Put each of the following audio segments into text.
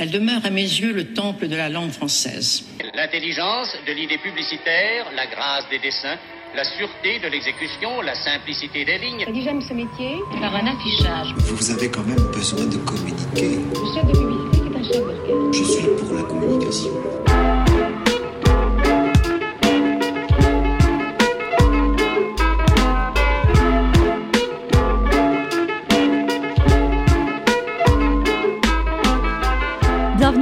Elle demeure à mes yeux le temple de la langue française. L'intelligence de l'idée publicitaire, la grâce des dessins, la sûreté de l'exécution, la simplicité des lignes. Elle dit j'aime ce métier. Par un affichage. Vous avez quand même besoin de communiquer. Le chef de publicité est un chef d'orchestre. Je suis pour la communication.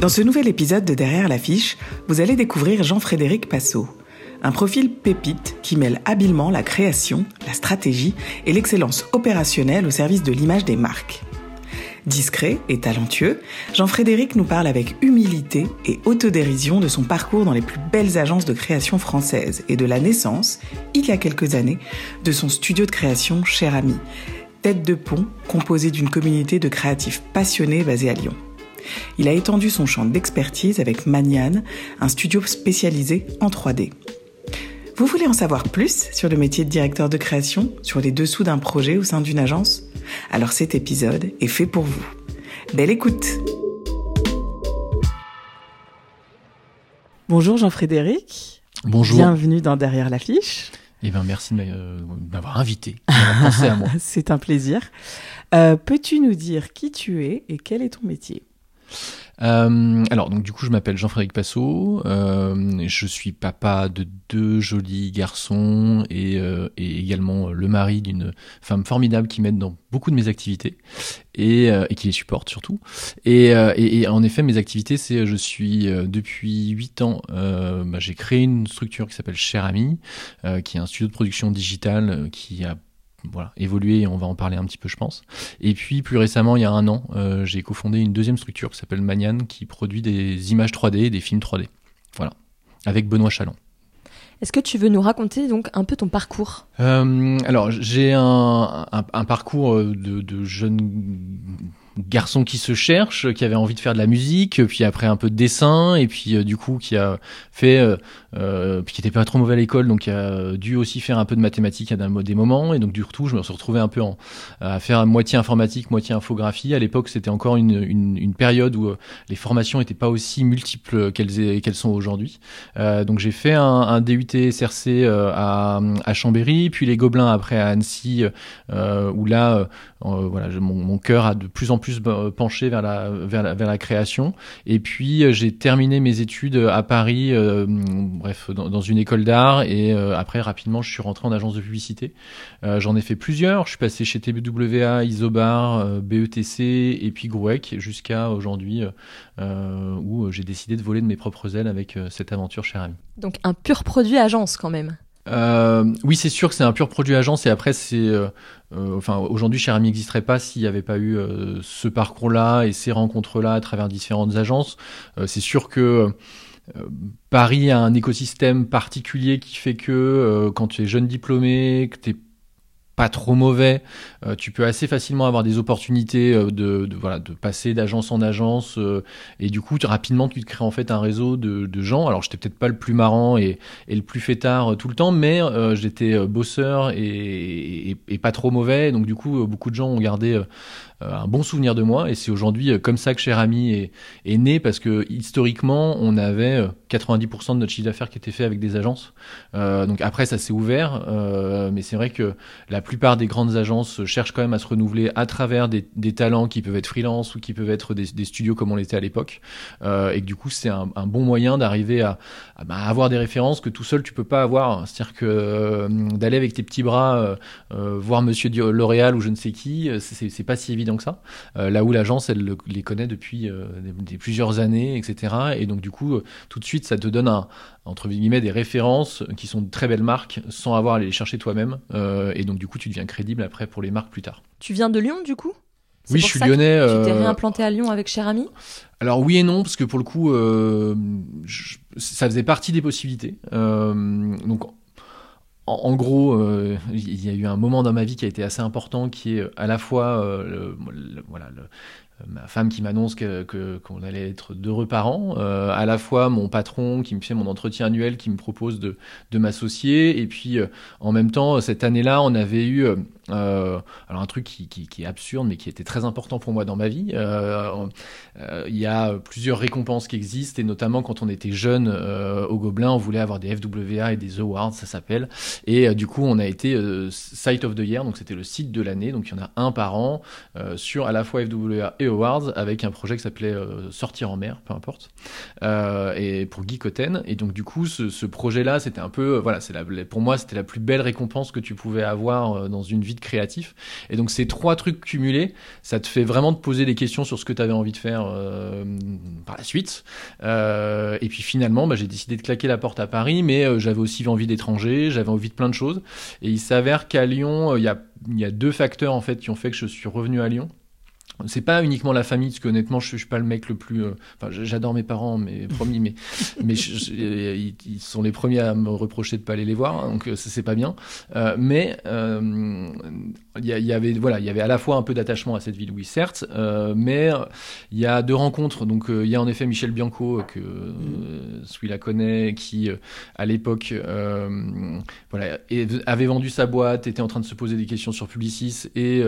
Dans ce nouvel épisode de Derrière l'affiche, vous allez découvrir Jean-Frédéric Passot, un profil pépite qui mêle habilement la création, la stratégie et l'excellence opérationnelle au service de l'image des marques. Discret et talentueux, Jean-Frédéric nous parle avec humilité et autodérision de son parcours dans les plus belles agences de création françaises et de la naissance, il y a quelques années, de son studio de création Cher Ami, tête de pont composée d'une communauté de créatifs passionnés basés à Lyon. Il a étendu son champ d'expertise avec Manian, un studio spécialisé en 3D. Vous voulez en savoir plus sur le métier de directeur de création, sur les dessous d'un projet au sein d'une agence? Alors cet épisode est fait pour vous. Belle écoute Bonjour Jean-Frédéric. Bonjour. Bienvenue dans Derrière l'affiche. Eh ben, merci de m'avoir invité. à moi. C'est un plaisir. Euh, Peux-tu nous dire qui tu es et quel est ton métier? Euh, alors donc du coup je m'appelle Jean-Frédéric Passot, euh, je suis papa de deux jolis garçons et, euh, également le mari d'une femme formidable qui m'aide dans beaucoup de mes activités et, qui les supporte surtout. Et, en effet mes activités c'est je suis depuis huit ans bah, j'ai créé une structure qui s'appelle Cher Ami, qui est un studio de production digitale qui a voilà, évolué et on va en parler un petit peu, je pense. Et puis, plus récemment, il y a un an, euh, j'ai cofondé une deuxième structure qui s'appelle Manian, qui produit des images 3D et des films 3D. Voilà, avec Benoît Chalon. Est-ce que tu veux nous raconter donc un peu ton parcours? Euh, Alors, j'ai un, un, parcours de, de jeune garçon qui se cherche, qui avait envie de faire de la musique, puis après un peu de dessin, et puis euh, du coup qui a fait, euh, euh, puis qui était pas trop mauvais à l'école, donc qui a dû aussi faire un peu de mathématiques à des moments, et donc du coup je me suis retrouvé un peu en, à faire moitié informatique, moitié infographie. À l'époque c'était encore une, une, une, période où les formations étaient pas aussi multiples qu'elles qu'elles sont aujourd'hui. donc j'ai fait un, un, DUT SRC à, à Chambéry, puis les Gobelins après à Annecy, où là voilà mon, mon cœur a de plus en plus plus euh, penché vers la, vers la, vers la création. Et puis euh, j'ai terminé mes études à Paris, euh, bref, dans, une école d'art. Et après, rapidement, je suis rentré en agence de publicité. J'en ai fait plusieurs. Je suis passé chez TBWA, Isobar, BETC et puis Grouec jusqu'à aujourd'hui où j'ai décidé de voler de mes propres ailes avec cette aventure chez Ami. Donc un pur produit agence quand même. Euh, oui, c'est sûr que c'est un pur produit agence et après c'est, euh, euh enfin aujourd'hui Cher Ami n'existerait pas s'il n'y avait pas eu euh, ce parcours-là et ces rencontres-là à travers différentes agences. Euh, c'est sûr que Paris a un écosystème particulier qui fait que quand tu es jeune diplômé, que tu pas trop mauvais, euh, tu peux assez facilement avoir des opportunités euh, de, voilà de passer d'agence en agence euh, et du coup rapidement tu te crées en fait un réseau de, de gens. Alors j'étais peut-être pas le plus marrant et, et le plus fêtard tout le temps, mais j'étais bosseur et, et, et, pas trop mauvais. Donc du coup beaucoup de gens ont gardé un bon souvenir de moi et c'est aujourd'hui comme ça que Cher Ami est, est né parce que historiquement on avait 90% de notre chiffre d'affaires qui était fait avec des agences. Euh, donc après, ça s'est ouvert, euh, mais c'est vrai que la plupart des grandes agences cherchent quand même à se renouveler à travers des, talents qui peuvent être freelance ou qui peuvent être des, studios comme on l'était à l'époque. Euh, et que du coup, c'est un, bon moyen d'arriver à, à bah, avoir des références que tout seul tu peux pas avoir. C'est-à-dire que euh, d'aller avec tes petits bras euh, voir Monsieur L'Oréal ou je ne sais qui, c'est pas si évident que ça. là où l'agence, elle le, les connaît depuis plusieurs années, etc. Et donc du coup, tout de suite, ça te donne un, entre guillemets des références qui sont de très belles marques sans avoir à les chercher toi-même. Euh, et donc du coup, tu deviens crédible après pour les marques plus tard. Tu viens de Lyon du coup? Oui, je suis lyonnais. Tu t'es réimplanté à Lyon avec Cher Ami? Alors oui et non, parce que pour le coup, euh, je, ça faisait partie des possibilités. Euh, donc en, en gros, euh, il y a eu un moment dans ma vie qui a été assez important, qui est à la fois le, le, voilà, le, ma femme qui m'annonce que qu'on allait être d'heureux parents, euh, à la fois mon patron qui me fait mon entretien annuel, qui me propose de, de m'associer, et puis euh, en même temps cette année-là, on avait eu euh, alors un truc qui, qui, qui, est absurde, mais qui était très important pour moi dans ma vie. Euh, euh, il y a plusieurs récompenses qui existent, et notamment quand on était jeune au Gobelin, on voulait avoir des FWA et des Awards, ça s'appelle. Et du coup, on a été Site of the Year, donc c'était le site de l'année, donc il y en a un par an sur à la fois FWA et Awards, avec un projet qui s'appelait Sortir en mer, peu importe, et pour Guy Cotten. Et donc du coup, ce, ce projet-là, c'était un peu, voilà, c'est pour moi, c'était la plus belle récompense que tu pouvais avoir dans une vie créatif. Et donc ces trois trucs cumulés, ça te fait vraiment te poser des questions sur ce que tu avais envie de faire euh, par la suite. Euh, et puis finalement, bah, j'ai décidé de claquer la porte à Paris, mais euh, j'avais aussi envie d'étranger, j'avais envie de plein de choses. Et il s'avère qu'à Lyon, il y, a, y a deux facteurs en fait qui ont fait que je suis revenu à Lyon. C'est pas uniquement la famille, parce que honnêtement, je, je suis pas le mec le plus. Euh, enfin, j'adore mes parents, mais promis, mais mais je, ils, ils, sont les premiers à me reprocher de pas aller les voir, hein, donc c'est pas bien. Euh, mais euh, il y, y, avait voilà, il y avait à la fois un peu d'attachement à cette ville, oui, certes, euh, mais il y a deux rencontres. Donc il y a en effet Michel Bianco que euh, celui la connaît, qui à l'époque voilà avait vendu sa boîte, était en train de se poser des questions sur Publicis, et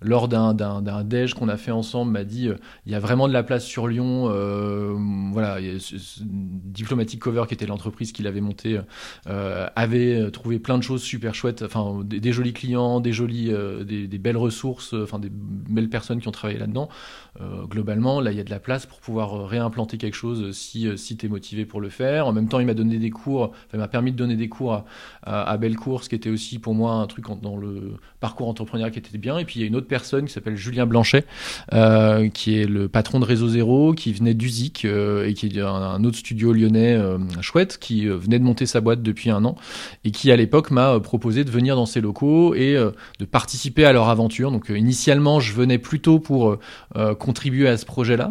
lors d'un d'un déj qu'on a fait ensemble m'a dit euh, il y a vraiment de la place sur Lyon. Euh, voilà, Diplomatic Cover, qui était l'entreprise qu'il avait montée, euh, avait trouvé plein de choses super chouettes. Enfin, des, jolis clients, des jolis, des, belles ressources, enfin des belles personnes qui ont travaillé là-dedans. globalement, là, il y a de la place pour pouvoir réimplanter quelque chose si si t'es motivé pour le faire. En même temps, il m'a donné des cours, enfin, m'a permis de donner des cours à, à, ce qui était aussi pour moi un truc dans le parcours entrepreneurial qui était bien. Et puis il y a une autre personne qui s'appelle Julien Blanchet, euh, qui est le patron de Réseau Zéro, qui venait d'Uzik euh, et qui est un, autre studio lyonnais euh, chouette, qui euh, venait de monter sa boîte depuis un an et qui à l'époque m'a proposé de venir dans ses locaux et de participer à leur aventure. Donc initialement, je venais plutôt pour contribuer à ce projet-là.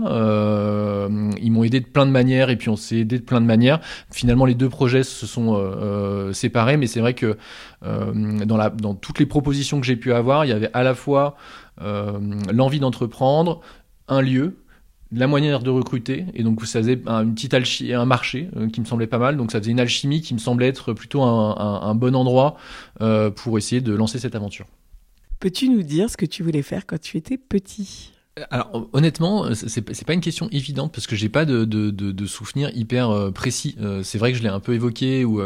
ils m'ont aidé de plein de manières et puis on s'est aidé de plein de manières. Finalement, les deux projets se sont séparés, mais c'est vrai que dans, la, dans toutes les propositions que j'ai pu avoir, il y avait à la fois l'envie d'entreprendre, un lieu, la manière de recruter et donc ça faisait un, une petite alchimie, un marché euh, qui me semblait pas mal donc ça faisait une alchimie qui me semblait être plutôt un, un, un bon endroit euh, pour essayer de lancer cette aventure. Peux-tu nous dire ce que tu voulais faire quand tu étais petit? Alors honnêtement, c'est pas une question évidente parce que j'ai pas de, de, de, de souvenirs hyper précis. c'est vrai que je l'ai un peu évoqué ou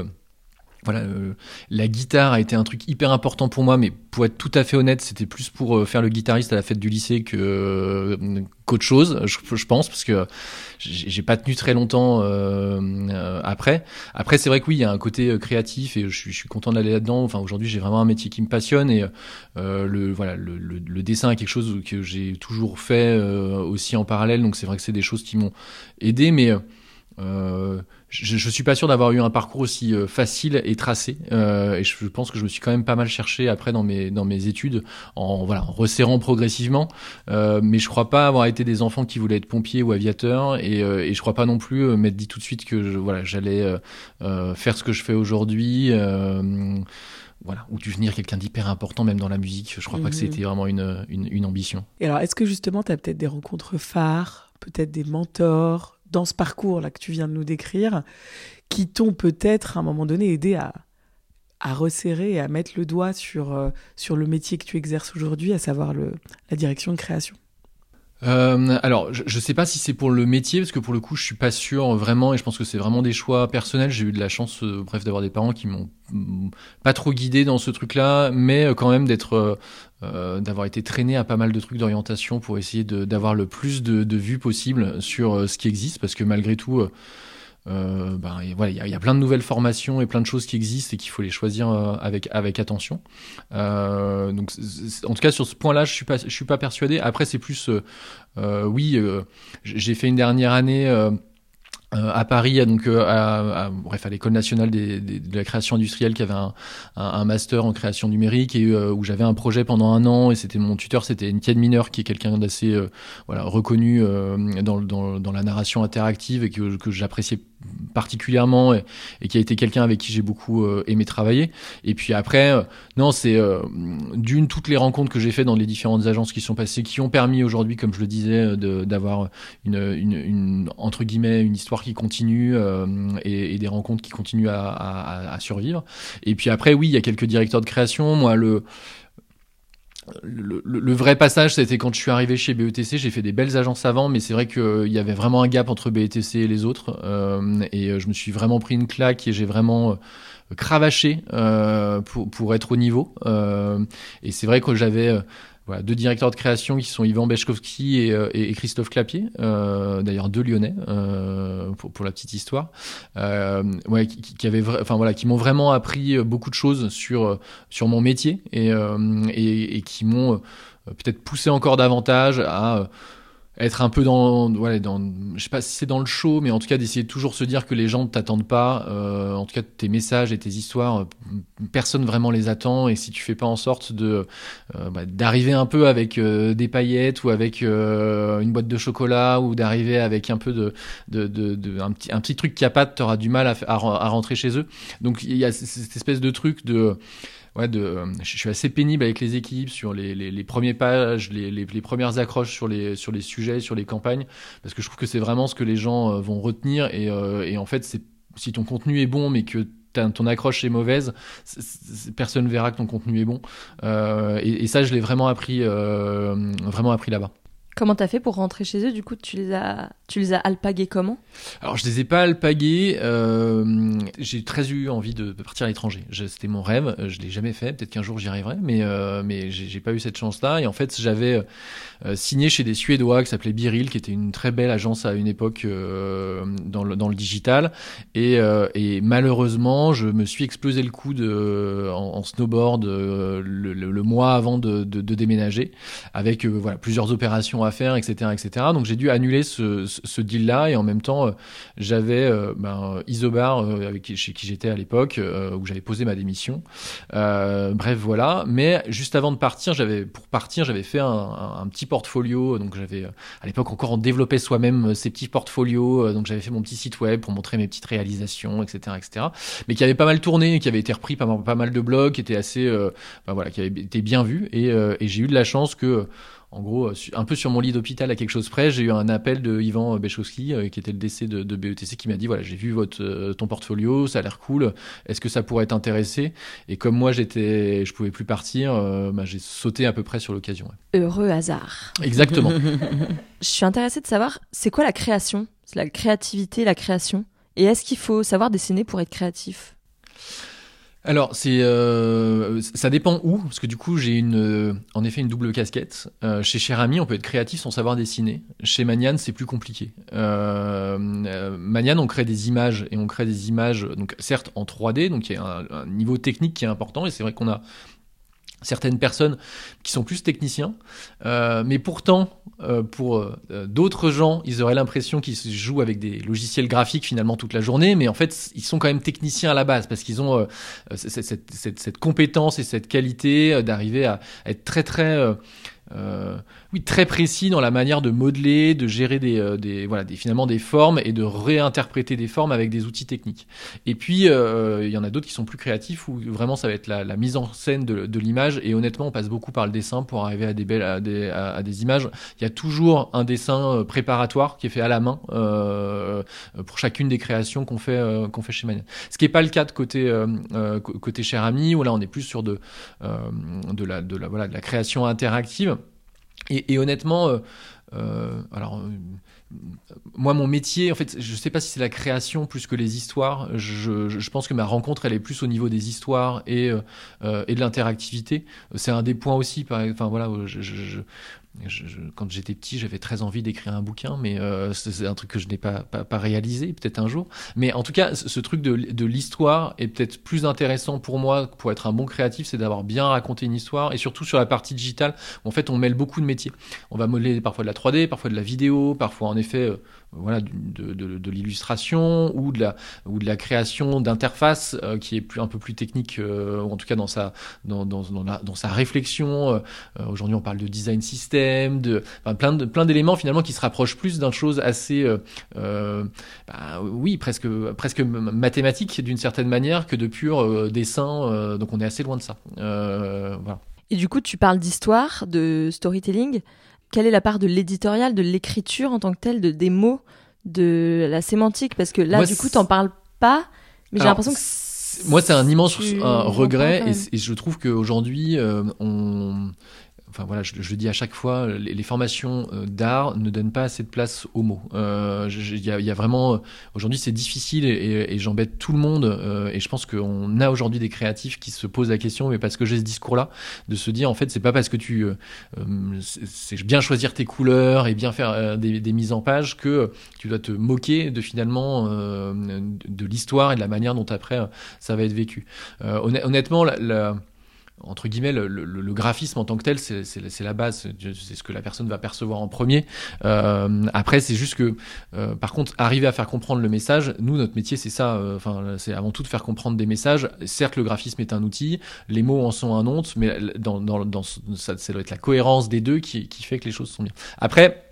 voilà, euh, la guitare a été un truc hyper important pour moi, mais pour être tout à fait honnête, c'était plus pour euh, faire le guitariste à la fête du lycée que euh, qu'autre chose, je, pense, parce que j'ai pas tenu très longtemps euh, euh, après. Après, c'est vrai que oui, il y a un côté créatif et je, suis, content d'aller là-dedans. Enfin, aujourd'hui, j'ai vraiment un métier qui me passionne et le voilà, le, le, le, dessin est quelque chose que j'ai toujours fait aussi en parallèle. Donc, c'est vrai que c'est des choses qui m'ont aidé, mais je, je suis pas sûr d'avoir eu un parcours aussi euh, facile et tracé. Euh, et je pense que je me suis quand même pas mal cherché après dans mes dans mes études, en voilà, en resserrant progressivement. Euh, mais je crois pas avoir été des enfants qui voulaient être pompiers ou aviateurs. Et, euh, et je crois pas non plus euh, m'être dit tout de suite que je, voilà, j'allais faire ce que je fais aujourd'hui. voilà, ou devenir quelqu'un d'hyper important même dans la musique. Je crois mmh. pas que c'était vraiment une, une, une ambition. Et alors, est-ce que justement, tu as peut-être des rencontres phares, peut-être des mentors dans ce parcours-là que tu viens de nous décrire, qui t'ont peut-être à un moment donné aidé à, resserrer et à mettre le doigt sur, euh, sur le métier que tu exerces aujourd'hui, à savoir la direction de création Euh, alors, je, je sais pas si c'est pour le métier, parce que pour le coup, je suis pas sûr vraiment, et je pense que c'est vraiment des choix personnels. J'ai eu de la chance, euh, bref, d'avoir des parents qui m'ont mm, pas trop guidé dans ce truc-là, mais euh, quand même d'être, euh, euh, d'avoir été traîné à pas mal de trucs d'orientation pour essayer d'avoir le plus de, de vues possible sur euh, ce qui existe, parce que malgré tout. Euh, ben, voilà, il y, a- plein de nouvelles formations et plein de choses qui existent et qu'il faut les choisir euh, avec avec attention. Euh, donc, en tout cas, sur ce point-là, je suis pas je suis pas persuadé. Après, c'est plus, euh, euh, oui, euh, j'ai fait une dernière année. Euh, à Paris, donc euh, à, à- bref à l'école nationale des- des- de la création industrielle, qui avait un, un, un master en création numérique et euh, où j'avais un projet pendant un an et c'était mon tuteur, c'était Étienne Mineur, qui est quelqu'un d'assez euh, voilà reconnu euh, dans, dans, dans la narration interactive et que, que j'appréciais particulièrement et, qui a été quelqu'un avec qui j'ai beaucoup aimé travailler. Et puis après, non, c'est d'une toutes les rencontres que j'ai fait dans les différentes agences qui sont passées, qui ont permis aujourd'hui, comme je le disais, d'avoir une, une, une entre guillemets une histoire qui continue euh, et, des rencontres qui continuent à, survivre. Et puis après, oui, il y a quelques directeurs de création. Moi, le le, vrai passage, c'était quand je suis arrivé chez BETC. J'ai fait des belles agences avant, mais c'est vrai qu'il y avait vraiment un gap entre BETC et les autres. Euh, et euh, je me suis vraiment pris une claque et j'ai vraiment euh, cravaché euh, pour, pour être au niveau. Euh, et c'est vrai que j'avais euh, voilà, deux directeurs de création qui sont Yvan Bechkowski et, euh, et Christophe Clapier, euh, d'ailleurs deux Lyonnais euh, pour, pour la petite histoire, euh, ouais, qui, qui avaient, enfin voilà, qui m'ont vraiment appris euh, beaucoup de choses sur euh, sur mon métier et et, et qui m'ont peut-être poussé encore davantage à être un peu dans, voilà, dans, je sais pas si c'est dans le show, mais en tout cas d'essayer de toujours se dire que les gens ne t'attendent pas. Euh, en tout cas, tes messages et tes histoires, euh, personne vraiment les attend. Et si tu fais pas en sorte de euh, bah, d'arriver un peu avec euh, des paillettes ou avec une boîte de chocolat ou d'arriver avec un peu de, de, de, de- un petit un petit truc qui a pas, t'auras du mal à, à, re- à rentrer chez eux. Donc il y a cette espèce de truc de ouais, de, euh, je suis assez pénible avec les équipes sur les, les, les premières pages, les, les, premières accroches sur les, sur les sujets, sur les campagnes, parce que je trouve que c'est vraiment ce que les gens euh, vont retenir. Et, euh, et en fait, si ton contenu est bon, mais que ton accroche est mauvaise, personne verra que ton contenu est bon. Euh, et, et ça, je l'ai vraiment appris, euh, vraiment appris là-bas. Comment t'as fait pour rentrer chez eux Du coup, tu les as, tu les as alpagués comment? Alors, je les ai pas alpagués. Euh, j'ai très eu envie de partir à l'étranger. C'était mon rêve. Je l'ai jamais fait. Peut-être qu'un jour j'y arriverai, mais euh, mais j'ai pas eu cette chance-là. Et en fait, j'avais euh, signé chez des Suédois qui s'appelaient Biril, qui était une très belle agence à une époque euh, dans le dans le digital. Et, malheureusement, je me suis explosé le coude en, snowboard le, mois avant de, de, déménager, avec voilà plusieurs opérations à faire, etc., etc. Donc j'ai dû annuler ce, deal-là et en même temps, euh, j'avais euh, ben, Isobar euh, avec chez qui j'étais à l'époque, où j'avais posé ma démission. Bref, voilà. Mais juste avant de partir, j'avais pour partir, j'avais fait un, petit portfolio. Donc j'avais à l'époque encore on développait soi-même ces petits portfolios. Donc j'avais fait mon petit site web pour montrer mes petites réalisations, etc., etc. Mais qui avait pas mal tourné, qui avait été repris par pas mal de blogs, qui était assez, ben voilà, qui avait été bien vu. Et j'ai eu de la chance que en gros, euh, un peu sur mon lit d'hôpital à quelque chose près, j'ai eu un appel de Yvan Bechowski, euh, qui était le décès de, de BETC, qui m'a dit voilà, j'ai vu votre euh, ton portfolio, ça a l'air cool. Est-ce que ça pourrait t'intéresser? Et comme moi, j'étais, je pouvais plus partir, euh, bah, j'ai sauté à peu près sur l'occasion. ouais. Heureux hasard. Exactement. Je suis intéressée de savoir, c'est quoi la création? C'est la créativité, la création? Et est-ce qu'il faut savoir dessiner pour être créatif? Alors, c'est, euh, ça dépend où, parce que du coup, j'ai une, euh, en effet, une double casquette. Euh, chez Cher Ami, on peut être créatif sans savoir dessiner. Chez Manian, c'est plus compliqué. Euh, euh, Manian, on crée des images et on crée des images, donc certes en 3D, donc il y a un niveau technique qui est important, et c'est vrai qu'on a certaines personnes qui sont plus techniciens, euh, mais pourtant, euh, pour euh, d'autres gens, ils auraient l'impression qu'ils jouent avec des logiciels graphiques finalement toute la journée, mais en fait, ils sont quand même techniciens à la base parce qu'ils ont euh, cette, cette, cette, cette compétence et cette qualité euh, d'arriver à, à être très très euh, euh, très précis dans la manière de modeler, de gérer des, euh, voilà finalement des formes et de réinterpréter des formes avec des outils techniques. Et puis euh, il y en a d'autres qui sont plus créatifs où vraiment ça va être la, mise en scène de, l'image et honnêtement on passe beaucoup par le dessin pour arriver à des belles à des, images. Il y a toujours un dessin euh, préparatoire qui est fait à la main euh, pour chacune des créations qu'on fait euh, qu'on fait chez Mania. Ce qui est pas le cas de côté euh, euh, côté cher ami où là on est plus sur de euh, de la voilà de la création interactive Et, et honnêtement, euh, euh, alors. euh, moi, mon métier, en fait, je sais pas si c'est la création plus que les histoires. Je, je- je pense que ma rencontre, elle est plus au niveau des histoires et, euh, euh, et de l'interactivité. C'est un des points aussi. Par, enfin voilà, je, quand j'étais petit, j'avais très envie d'écrire un bouquin, mais euh, c'est un truc que je n'ai pas, pas, pas réalisé, peut-être un jour. Mais en tout cas, ce, ce truc de, de l'histoire est peut-être plus intéressant pour moi, pour être un bon créatif, c'est d'avoir bien raconté une histoire, et surtout sur la partie digitale, où en fait, on mêle beaucoup de métiers. On va modeler parfois de la 3D, parfois de la vidéo, parfois en effet, euh, voilà, de, de, de l'illustration ou de la ou de la création d'interfaces euh, qui est plus un peu plus technique, euh, en tout cas dans sa dans, dans, dans, la- dans sa réflexion. Euh, euh, Aujourd'hui, on parle de design system, de enfin, plein de plein d'éléments finalement qui se rapprochent plus d'un chose assez euh, euh, bah, oui presque presque mathématique d'une certaine manière que de pur dessin. donc on est assez loin de ça. Voilà. Et du coup, tu parles d'histoire, de storytelling. Quelle est la part de l'éditorial, de l'écriture en tant que telle, de des mots, de la sémantique? Parce que là, Moi, du coup, t'en parles pas, mais j'ai l'impression que moi c'est un immense un regret et je trouve qu'aujourd'hui euh, on Enfin voilà, je, je dis à chaque fois, les, les formations euh, d'art ne donnent pas assez de place aux mots. Euh, Il y, y a vraiment aujourd'hui c'est difficile et, et- et j'embête tout le monde. euh, et je pense qu'on a aujourd'hui des créatifs qui se posent la question, mais parce que j'ai ce discours-là, de se dire en fait c'est pas parce que tu euh, euh, c'est bien choisir tes couleurs et bien faire euh, des, des mises en page que tu dois te moquer de finalement euh, de, de l'histoire et de la manière dont après euh, ça va être vécu. Euh, honn- honnêtement, la, la- entre guillemets, le, le- le graphisme en tant que tel, c'est la base, c'est ce que la personne va percevoir en premier. Euh, après, c'est juste que, euh, par contre, arriver à faire comprendre le message, nous, notre métier, c'est ça. euh, Enfin, c'est avant tout de faire comprendre des messages. Certes, le graphisme est un outil, les mots en sont un autre, mais dans, dans, dans ça, ça doit être la cohérence des deux qui, qui fait que les choses sont bien. Après.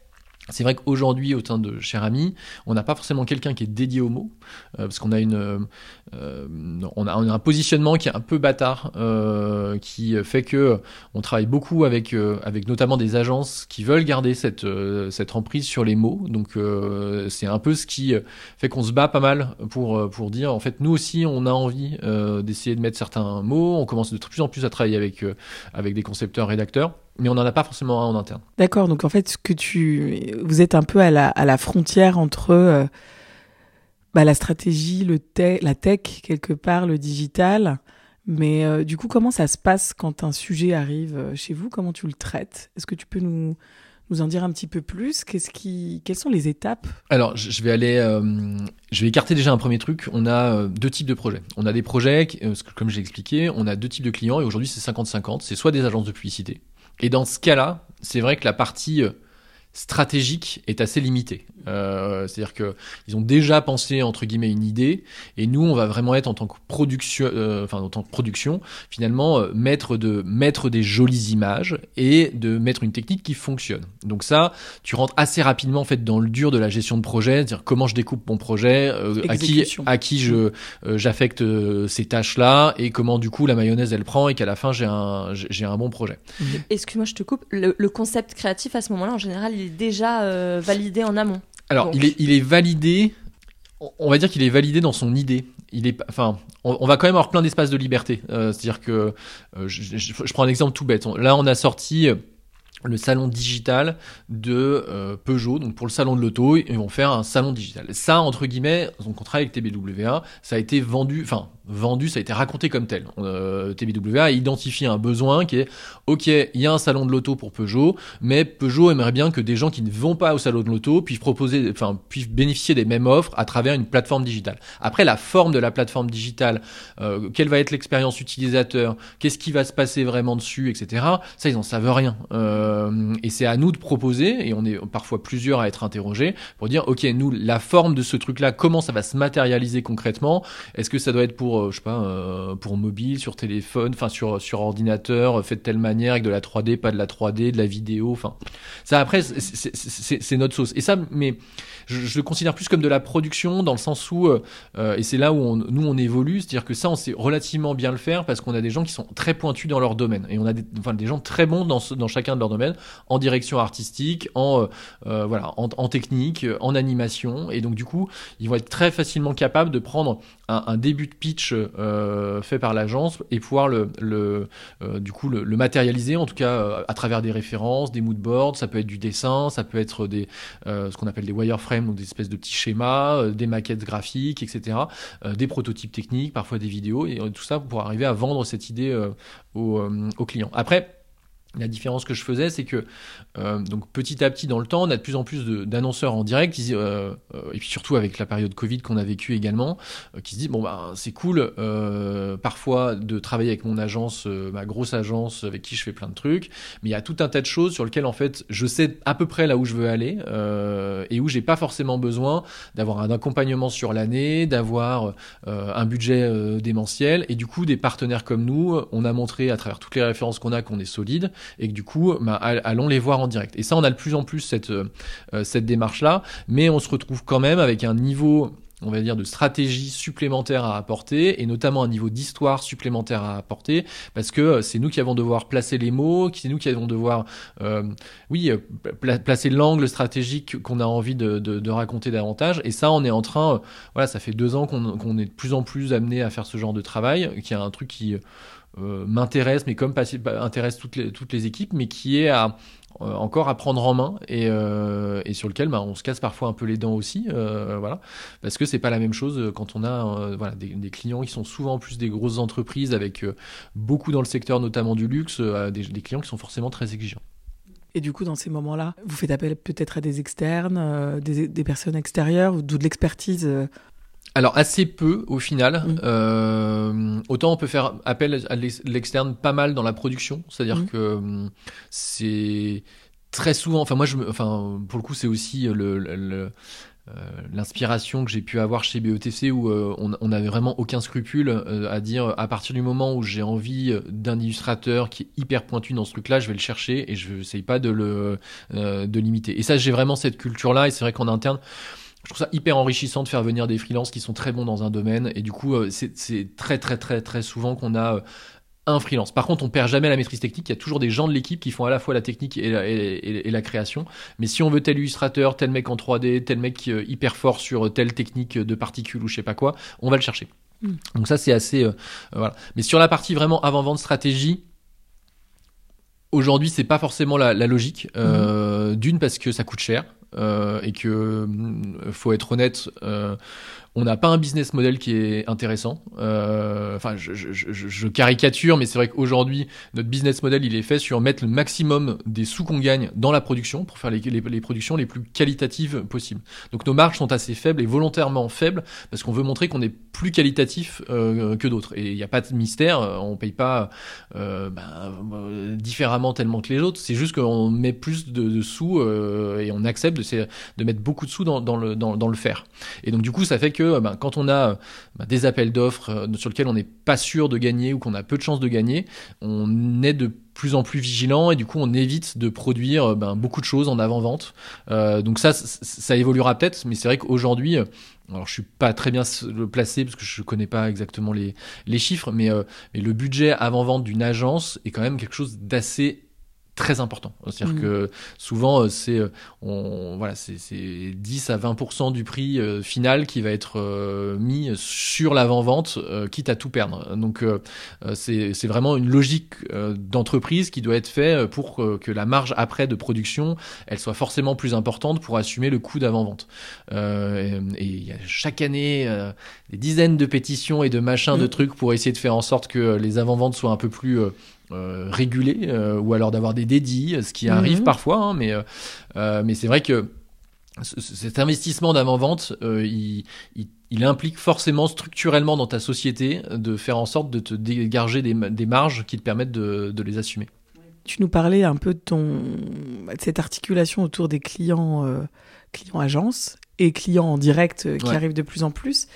C'est vrai qu'aujourd'hui, au sein de Cher Ami, on n'a pas forcément quelqu'un qui est dédié aux mots, euh, parce qu'on a une, euh, on, a, un positionnement qui est un peu bâtard, euh, qui fait que on travaille beaucoup avec, euh, avec notamment des agences qui veulent garder cette, cette emprise sur les mots. Donc c'est un peu ce qui fait qu'on se bat pas mal pour, pour dire, en fait, nous aussi, on a envie d'essayer de mettre certains mots. On commence de plus en plus à travailler avec, avec des concepteurs, rédacteurs, mais on n'en a pas forcément un en interne. D'accord, donc en fait, ce que tu, vous êtes un peu à la, à la frontière entre euh, bah, la stratégie, le te- la tech quelque part, le digital. Mais euh, du coup, comment ça se passe quand un sujet arrive euh, chez vous? Comment tu le traites? Est-ce que tu peux nous, nous en dire un petit peu plus? Qu'est-ce qui, quelles sont les étapes? Alors, je vais aller, euh, je vais écarter déjà un premier truc. On a euh, deux types de projets. On a des projets, euh, comme j'ai expliqué, on a deux types de clients et aujourd'hui c'est 50-50. C'est soit des agences de publicité. Et dans ce cas-là, c'est vrai que la partie euh, stratégique est assez limitée. Euh, C'est-à-dire que ils ont déjà pensé entre guillemets une idée, et nous on va vraiment être en tant que production, euh, enfin en tant que production, finalement euh, mettre de mettre des jolies images et de mettre une technique qui fonctionne. Donc ça, tu rentres assez rapidement en fait dans le dur de la gestion de projet, c'est-à-dire comment je découpe mon projet, euh, à qui à qui je euh, j'affecte euh, ces tâches-là et comment du coup la mayonnaise elle prend et qu'à la fin j'ai un j'ai j'ai un bon projet. Excuse-moi, je te coupe. Le, le concept créatif, à ce moment-là, en général, il est déjà euh, validé en amont. Alors, Donc. il est, il est validé. on- va dire qu'il est validé dans son idée. Il est, enfin, on, on va quand même avoir plein d'espace de liberté. Euh, C'est-à-dire que, euh, je, je- je prends un exemple tout bête. On- Là, on a sorti euh, le salon digital de euh, Peugeot, donc pour le salon de l'auto, ils vont faire un salon digital. Ça, entre guillemets, donc on travaille avec TBWA, ça a été vendu, enfin vendu, ça a été raconté comme tel. Euh, TBWA a identifié un besoin qui est, ok, il y a un salon de l'auto pour Peugeot, mais Peugeot aimerait bien que des gens qui ne vont pas au salon de l'auto puissent proposer, enfin puissent bénéficier des mêmes offres à travers une plateforme digitale. Après, la forme de la plateforme digitale, euh, quelle va être l'expérience utilisateur, qu'est-ce qui va se passer vraiment dessus, etc. Ça, ils n'en savent rien. Euh, et c'est à nous de proposer, et on est parfois plusieurs à être interrogés, pour dire, ok, nous, la forme de ce truc-là, comment ça va se matérialiser concrètement? Est-ce que ça doit être pour, euh, je sais pas, euh, pour mobile, sur téléphone, enfin sur sur ordinateur, euh, fait de telle manière avec de la 3D, pas de la 3D, de la vidéo, enfin. Ça après, c'est- notre sauce. Et ça, mais je, le considère plus comme de la production dans le sens où, euh, euh, et c'est là où nous on évolue, c'est-à-dire que ça, on sait relativement bien le faire parce qu'on a des gens qui sont très pointus dans leur domaine et on a des, enfin, des gens très bons dans, dans chacun de leur domaine. En direction artistique, en euh, voilà, en, technique, en animation, et donc du coup, ils vont être très facilement capables de prendre un, début de pitch fait par l'agence et pouvoir le, du coup le, matérialiser, en tout cas à travers des références, des moodboards, ça peut être du dessin, ça peut être des ce qu'on appelle des wireframes, donc des espèces de petits schémas, des maquettes graphiques, etc., des prototypes techniques, parfois des vidéos, et tout ça pour arriver à vendre cette idée aux, aux clients. Après, la différence que je faisais, c'est que euh, donc petit à petit dans le temps, on a de plus en plus d'annonceurs en direct, qui, euh, euh, et puis surtout avec la période Covid qu'on a vécu également, euh, qui se disent bon bah c'est cool euh, parfois de travailler avec mon agence, ma grosse agence avec qui je fais plein de trucs, mais il y a tout un tas de choses sur lesquelles en fait je sais à peu près là où je veux aller et où j'ai pas forcément besoin d'avoir un accompagnement sur l'année, d'avoir un budget démentiel et du coup des partenaires comme nous, on a montré à travers toutes les références qu'on a qu'on est solide et que du coup, bah, allons les voir en direct. Et ça, on a de plus en plus cette, euh, cette démarche-là, mais on se retrouve quand même avec un niveau on va dire de stratégie supplémentaire à apporter et notamment un niveau d'histoire supplémentaire à apporter parce que euh, c'est nous qui avons devoir placer les mots, c'est nous qui allons devoir euh, oui euh, pla placer l'angle stratégique qu'on a envie de, raconter davantage et ça on est en train voilà ça fait deux ans qu'on qu est de plus en plus amené à faire ce genre de travail qui est un truc qui euh, m'intéresse, mais comme pas, intéresse toutes les, toutes les équipes, mais qui est à, euh, encore à prendre en main et, euh, sur lequel bah, on se casse parfois un peu les dents aussi, euh, voilà, parce que c'est pas la même chose quand on a euh, des, clients qui sont souvent plus des grosses entreprises avec beaucoup dans le secteur notamment du luxe, des, clients qui sont forcément très exigeants. Et du coup, dans ces moments-là, vous faites appel peut-être à des externes, euh, des, personnes extérieures, ou de l'expertise euh, alors assez peu au final. Mmh. Euh, autant on peut faire appel à l'externe pas mal dans la production, c'est-à-dire mmh. que c'est très souvent. Enfin moi je, enfin pour le coup c'est aussi le, le l'inspiration que j'ai pu avoir chez BETC où euh, on n'avait vraiment aucun scrupule euh, à dire à partir du moment où j'ai envie d'un illustrateur qui est hyper pointu dans ce truc là je vais le chercher et je n'essaye pas de le euh, de limiter et ça j'ai vraiment cette culture là et c'est vrai qu'en interne je trouve ça hyper enrichissant de faire venir des freelances qui sont très bons dans un domaine et du coup euh, c'est très très très très souvent qu'on a euh, un freelance. Par contre, on perd jamais la maîtrise technique. Il y a toujours des gens de l'équipe qui font à la fois la technique et la, et, et, et la, création. Mais si on veut tel illustrateur, tel mec en 3D, tel mec euh, hyper fort sur telle technique de particules ou je sais pas quoi, on va le chercher. Mm. Donc ça, c'est assez euh, voilà. Mais sur la partie vraiment avant vente stratégie, aujourd'hui, c'est pas forcément la, la logique. Euh, mm. D'une parce que ça coûte cher. Euh, et que euh, faut être honnête, euh, on n'a pas un business model qui est intéressant. Euh, enfin, je, je, je, je, caricature, mais c'est vrai qu'aujourd'hui, notre business model, il est fait sur mettre le maximum des sous qu'on gagne dans la production pour faire les, les, les, productions les plus qualitatives possibles. Donc nos marges sont assez faibles et volontairement faibles parce qu'on veut montrer qu'on est plus qualitatif euh, que d'autres. Et il n'y a pas de mystère, on paye pas euh, ben, différemment tellement que les autres. C'est juste qu'on met plus de, de sous euh, et on accepte de, de, mettre beaucoup de sous dans, dans le, dans, dans le faire. Et donc du coup, ça fait que que ben, quand on a ben, des appels d'offres euh, sur lesquels on n'est pas sûr de gagner ou qu'on a peu de chances de gagner, on est de plus en plus vigilant et du coup on évite de produire ben, beaucoup de choses en avant-vente. Euh, donc ça, ça évoluera peut-être, mais c'est vrai qu'aujourd'hui, euh, alors je suis pas très bien placé parce que je connais pas exactement les, chiffres, mais, euh, mais le budget avant-vente d'une agence est quand même quelque chose d'assez très important. C'est-à-dire mmh. que souvent euh, c'est euh, on voilà, c'est 10 à 20% du prix euh, final qui va être euh, mis sur l'avant-vente euh, quitte à tout perdre. Donc euh, c'est c'est vraiment une logique d'entreprise qui doit être fait pour que la marge après de production, elle soit forcément plus importante pour assumer le coût d'avant-vente. et il y a chaque année des dizaines de pétitions et de machins mmh. de trucs pour essayer de faire en sorte que les avant-ventes soient un peu plus euh, réguler euh, ou alors d'avoir des dédits, ce qui arrive mmh. parfois, hein, mais, euh, mais c'est vrai que cet investissement d'avant-vente, euh, il, il, il, implique forcément structurellement dans ta société de faire en sorte de te dégager des, des marges qui te permettent de, de, les assumer. Tu nous parlais un peu de, ton, de cette articulation autour des clients, euh, clients agences et clients en direct euh, qui ouais. arrivent de plus en plus.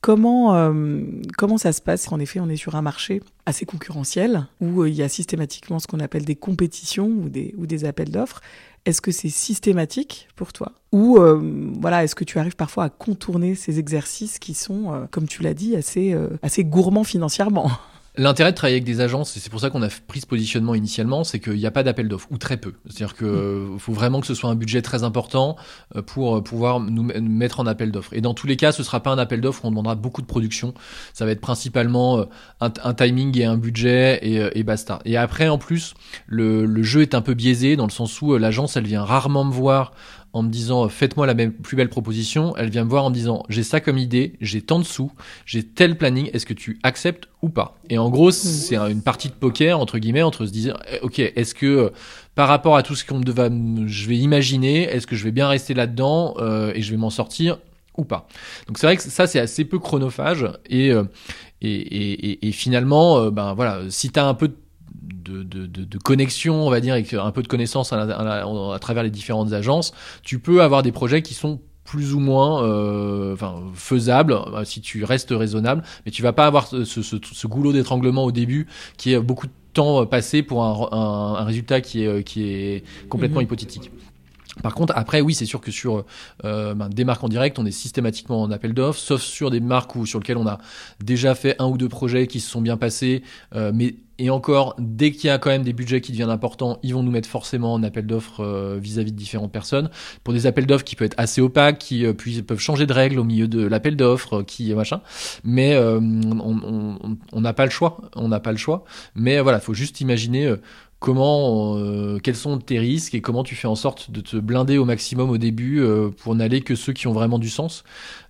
Comment, euh, comment ça se passe En effet, on est sur un marché assez concurrentiel où euh, il y a systématiquement ce qu'on appelle des compétitions ou des, ou des appels d'offres. Est-ce que c'est systématique pour toi? Ou euh, voilà, est-ce que tu arrives parfois à contourner ces exercices qui sont, euh, comme tu l'as dit, assez, euh, assez gourmands financièrement? L'intérêt de travailler avec des agences, et c'est pour ça qu'on a pris ce positionnement initialement, c'est qu'il n'y a pas d'appel d'offres, ou très peu. C'est-à-dire qu'il Mm. faut vraiment que ce soit un budget très important euh, pour pouvoir nous mettre en appel d'offres. Et dans tous les cas, ce sera pas un appel d'offres où on demandera beaucoup de production. Ça va être principalement euh, un, un timing et un budget et, euh, et basta. Et après, en plus, le, le jeu est un peu biaisé dans le sens où euh, l'agence, elle vient rarement me voir en me disant euh, faites-moi la même, plus belle proposition. Elle vient me voir en me disant j'ai ça comme idée, j'ai tant de sous, j'ai tel planning, est-ce que tu acceptes ou pas? Et en gros, c'est un- une partie de poker entre guillemets entre se dire eh, ok est-ce que euh, par rapport à tout ce qu'on va, je vais imaginer, est-ce que je vais bien rester là-dedans euh, et je vais m'en sortir ou pas? Donc c'est vrai que ça c'est assez peu chronophage et et, et, finalement ben voilà si tu as un peu de, de, de, de connexion on va dire avec un peu de connaissance à, à à travers les différentes agences tu peux avoir des projets qui sont plus ou moins euh, enfin faisables euh, si tu restes raisonnable mais tu vas pas avoir ce, ce, ce- goulot d'étranglement au début qui est beaucoup de temps passé pour un, un, un résultat qui est, euh, qui est complètement Mhm. hypothétique. Par contre, après, oui, c'est sûr que sur euh, ben, des marques en direct, on est systématiquement en appel d'offres, sauf sur des marques où, sur lesquelles on a déjà fait un ou deux projets qui se sont bien passés. euh, mais et encore, dès qu'il y a quand même des budgets qui deviennent importants, ils vont nous mettre forcément en appel d'offres euh, vis-à-vis de différentes personnes. Pour des appels d'offres qui peuvent être assez opaques, qui euh, peuvent changer de règles au milieu de l'appel d'offres, qui machin. Mais on n'a pas le choix. On n'a pas le choix. Mais voilà, faut juste imaginer. Comment, euh, quels sont tes risques et comment tu fais en sorte de te blinder au maximum au début euh, pour n'aller que ceux qui ont vraiment du sens.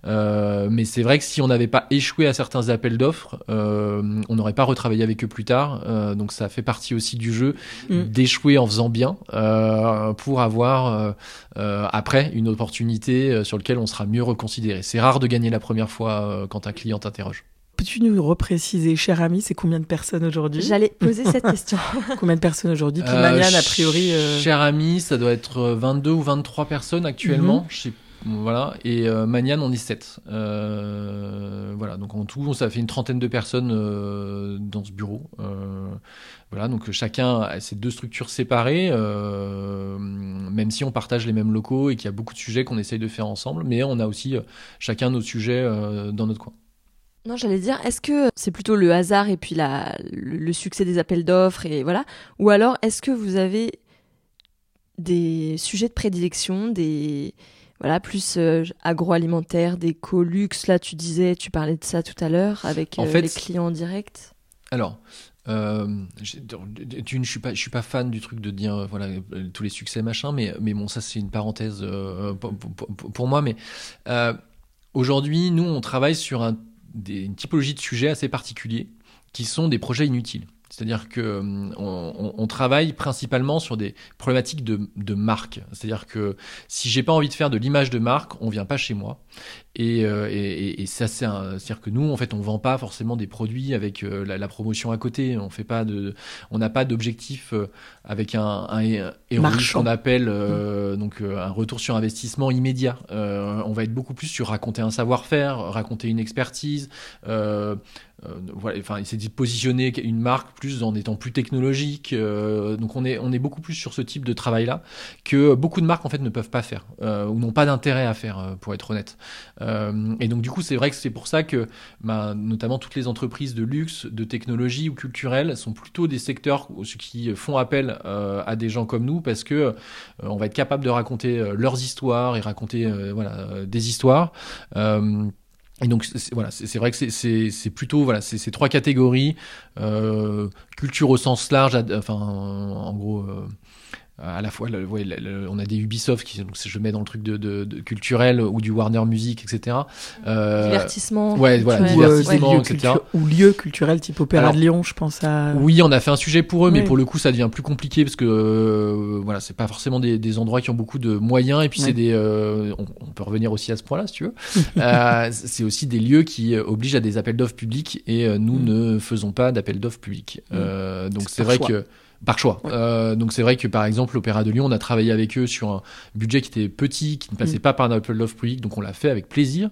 Euh, mais c'est vrai que si on n'avait pas échoué à certains appels d'offres, euh, on n'aurait pas retravaillé avec eux plus tard. Euh, donc ça fait partie aussi du jeu Mm. d'échouer en faisant bien euh, pour avoir après une opportunité sur laquelle on sera mieux reconsidéré. C'est rare de gagner la première fois quand un client t'interroge. Peux-tu nous repréciser, cher ami, c'est combien de personnes aujourd'hui? J'allais poser cette question. Combien de personnes aujourd'hui Puis Euh, Maniane, a priori. euh, Cher ami, ça doit être euh, 22 ou 23 personnes actuellement. Je sais- voilà. Et euh, Maniane, on est 7. Euh, voilà. Donc en tout, ça fait une trentaine de personnes euh, dans ce bureau. Euh, voilà. Donc chacun a ses deux structures séparées, euh, même si on partage les mêmes locaux et qu'il y a beaucoup de sujets qu'on essaye de faire ensemble. Mais on a aussi euh, chacun nos sujets euh, dans notre coin. Non, j'allais dire, est-ce que c'est plutôt le hasard et puis la, le, succès des appels d'offres et voilà, ou alors est-ce que vous avez des sujets de prédilection, des voilà plus euh, agroalimentaire, des co-luxe là, tu disais, tu parlais de ça tout à l'heure avec En euh, fait, les clients en direct. Alors, euh, je suis pas, je suis pas fan du truc de dire euh, voilà euh, tous les succès machin, mais mais bon ça c'est une parenthèse euh, pour, pour- moi. Mais aujourd'hui, nous on travaille sur un, des- une typologie de sujets assez particuliers qui sont des projets inutiles. C'est-à-dire que euh, on, on- travaille principalement sur des problématiques de, de marque. C'est-à-dire que si j'ai pas envie de faire de l'image de marque, on vient pas chez moi. Et, euh, et, et- ça, c'est c'est-à-dire que nous, en fait, on vend pas forcément des produits avec euh, la, la promotion à côté. On fait pas de, on n'a pas d'objectif avec un, un, un qu'on appelle euh, donc euh, un retour sur investissement immédiat. Euh, on va être beaucoup plus sur raconter un savoir-faire, raconter une expertise. Euh, voilà, enfin, c'est de positionner une marque plus en étant plus technologique. euh, donc on est on est beaucoup plus sur ce type de travail-là que beaucoup de marques en fait ne peuvent pas faire euh, ou n'ont pas d'intérêt à faire, euh, pour être honnête. Euh, et donc du coup, c'est vrai que c'est pour ça que bah, notamment toutes les entreprises de luxe, de technologie ou culturelles sont plutôt des secteurs qui font appel euh, à des gens comme nous parce que euh, on va être capable de raconter euh, leurs histoires et raconter euh, voilà euh, des histoires. Euh, et donc voilà, c'est vrai que c'est- plutôt voilà, ces trois catégories euh, culture au sens large, enfin en gros. euh, à la fois, le- ouais, le- le- on a des Ubisoft qui, donc je mets dans le truc de, de- de culturel ou du Warner Music, etc. Euh, Divertissement. ouais, voilà, culturel. divertissement, etc. ou lieux culturels type Opéra Alors, de Lyon, je pense à. Oui, on a fait un sujet pour eux, mais pour le coup, ça devient plus compliqué parce que euh, voilà, c'est pas forcément des, des endroits qui ont beaucoup de moyens et puis Ouais. c'est des. euh, on, on peut revenir aussi à ce point-là, si tu veux. Euh, c'est aussi des lieux qui euh, obligent à des appels d'offres publics et euh, nous Mm. ne faisons pas d'appels d'offres publics. Euh, donc C'est vrai choix. que par choix. Ouais. Euh, donc c'est vrai que par exemple l'Opéra de Lyon, on a travaillé avec eux sur un budget qui était petit, qui ne passait Mm. pas par un appel d'offres public, donc on l'a fait avec plaisir.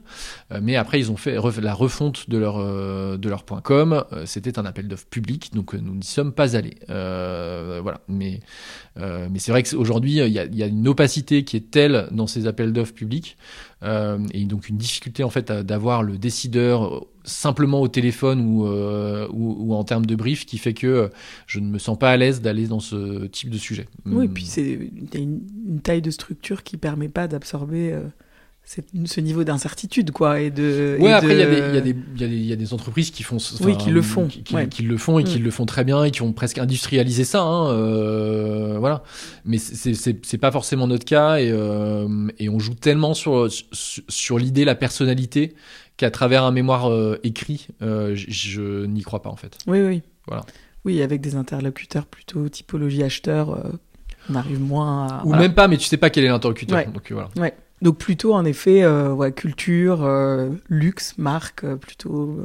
Euh, mais après ils ont fait ref- la refonte de leur euh, de leur point .com. C'était un appel d'offres public, donc nous n'y sommes pas allés. Voilà. Mais mais c'est vrai qu'aujourd'hui il y a, il y a une opacité qui est telle dans ces appels d'offres publics euh, et donc une difficulté en fait d'avoir le décideur simplement au téléphone ou, euh, ou, ou en termes de brief qui fait que euh, je ne me sens pas à l'aise d'aller dans ce type de sujet. Oui, Hum, puis c'est une, une taille de structure qui permet pas d'absorber euh, ce niveau d'incertitude, quoi, et de. Ouais, et après, il y, a de- y, y, il y a des entreprises qui font. Oui, qui le font, Qui, qui- ouais. qui le font et qui Mm. le font très bien et qui ont presque industrialisé ça. Hein, euh, voilà. Mais c'est- pas forcément notre cas et, euh, et on joue tellement sur, sur, sur l'idée, la personnalité, qu'à travers un mémoire euh, écrit, euh, je, n'y crois pas en fait. Oui, oui. Voilà. Oui, avec des interlocuteurs plutôt typologie acheteur, on arrive moins à. Ou voilà. même pas, mais tu sais pas quel est l'interlocuteur. Ouais. Donc voilà. Ouais. Donc plutôt en effet, euh, ouais, culture, euh, luxe, marque, euh, plutôt.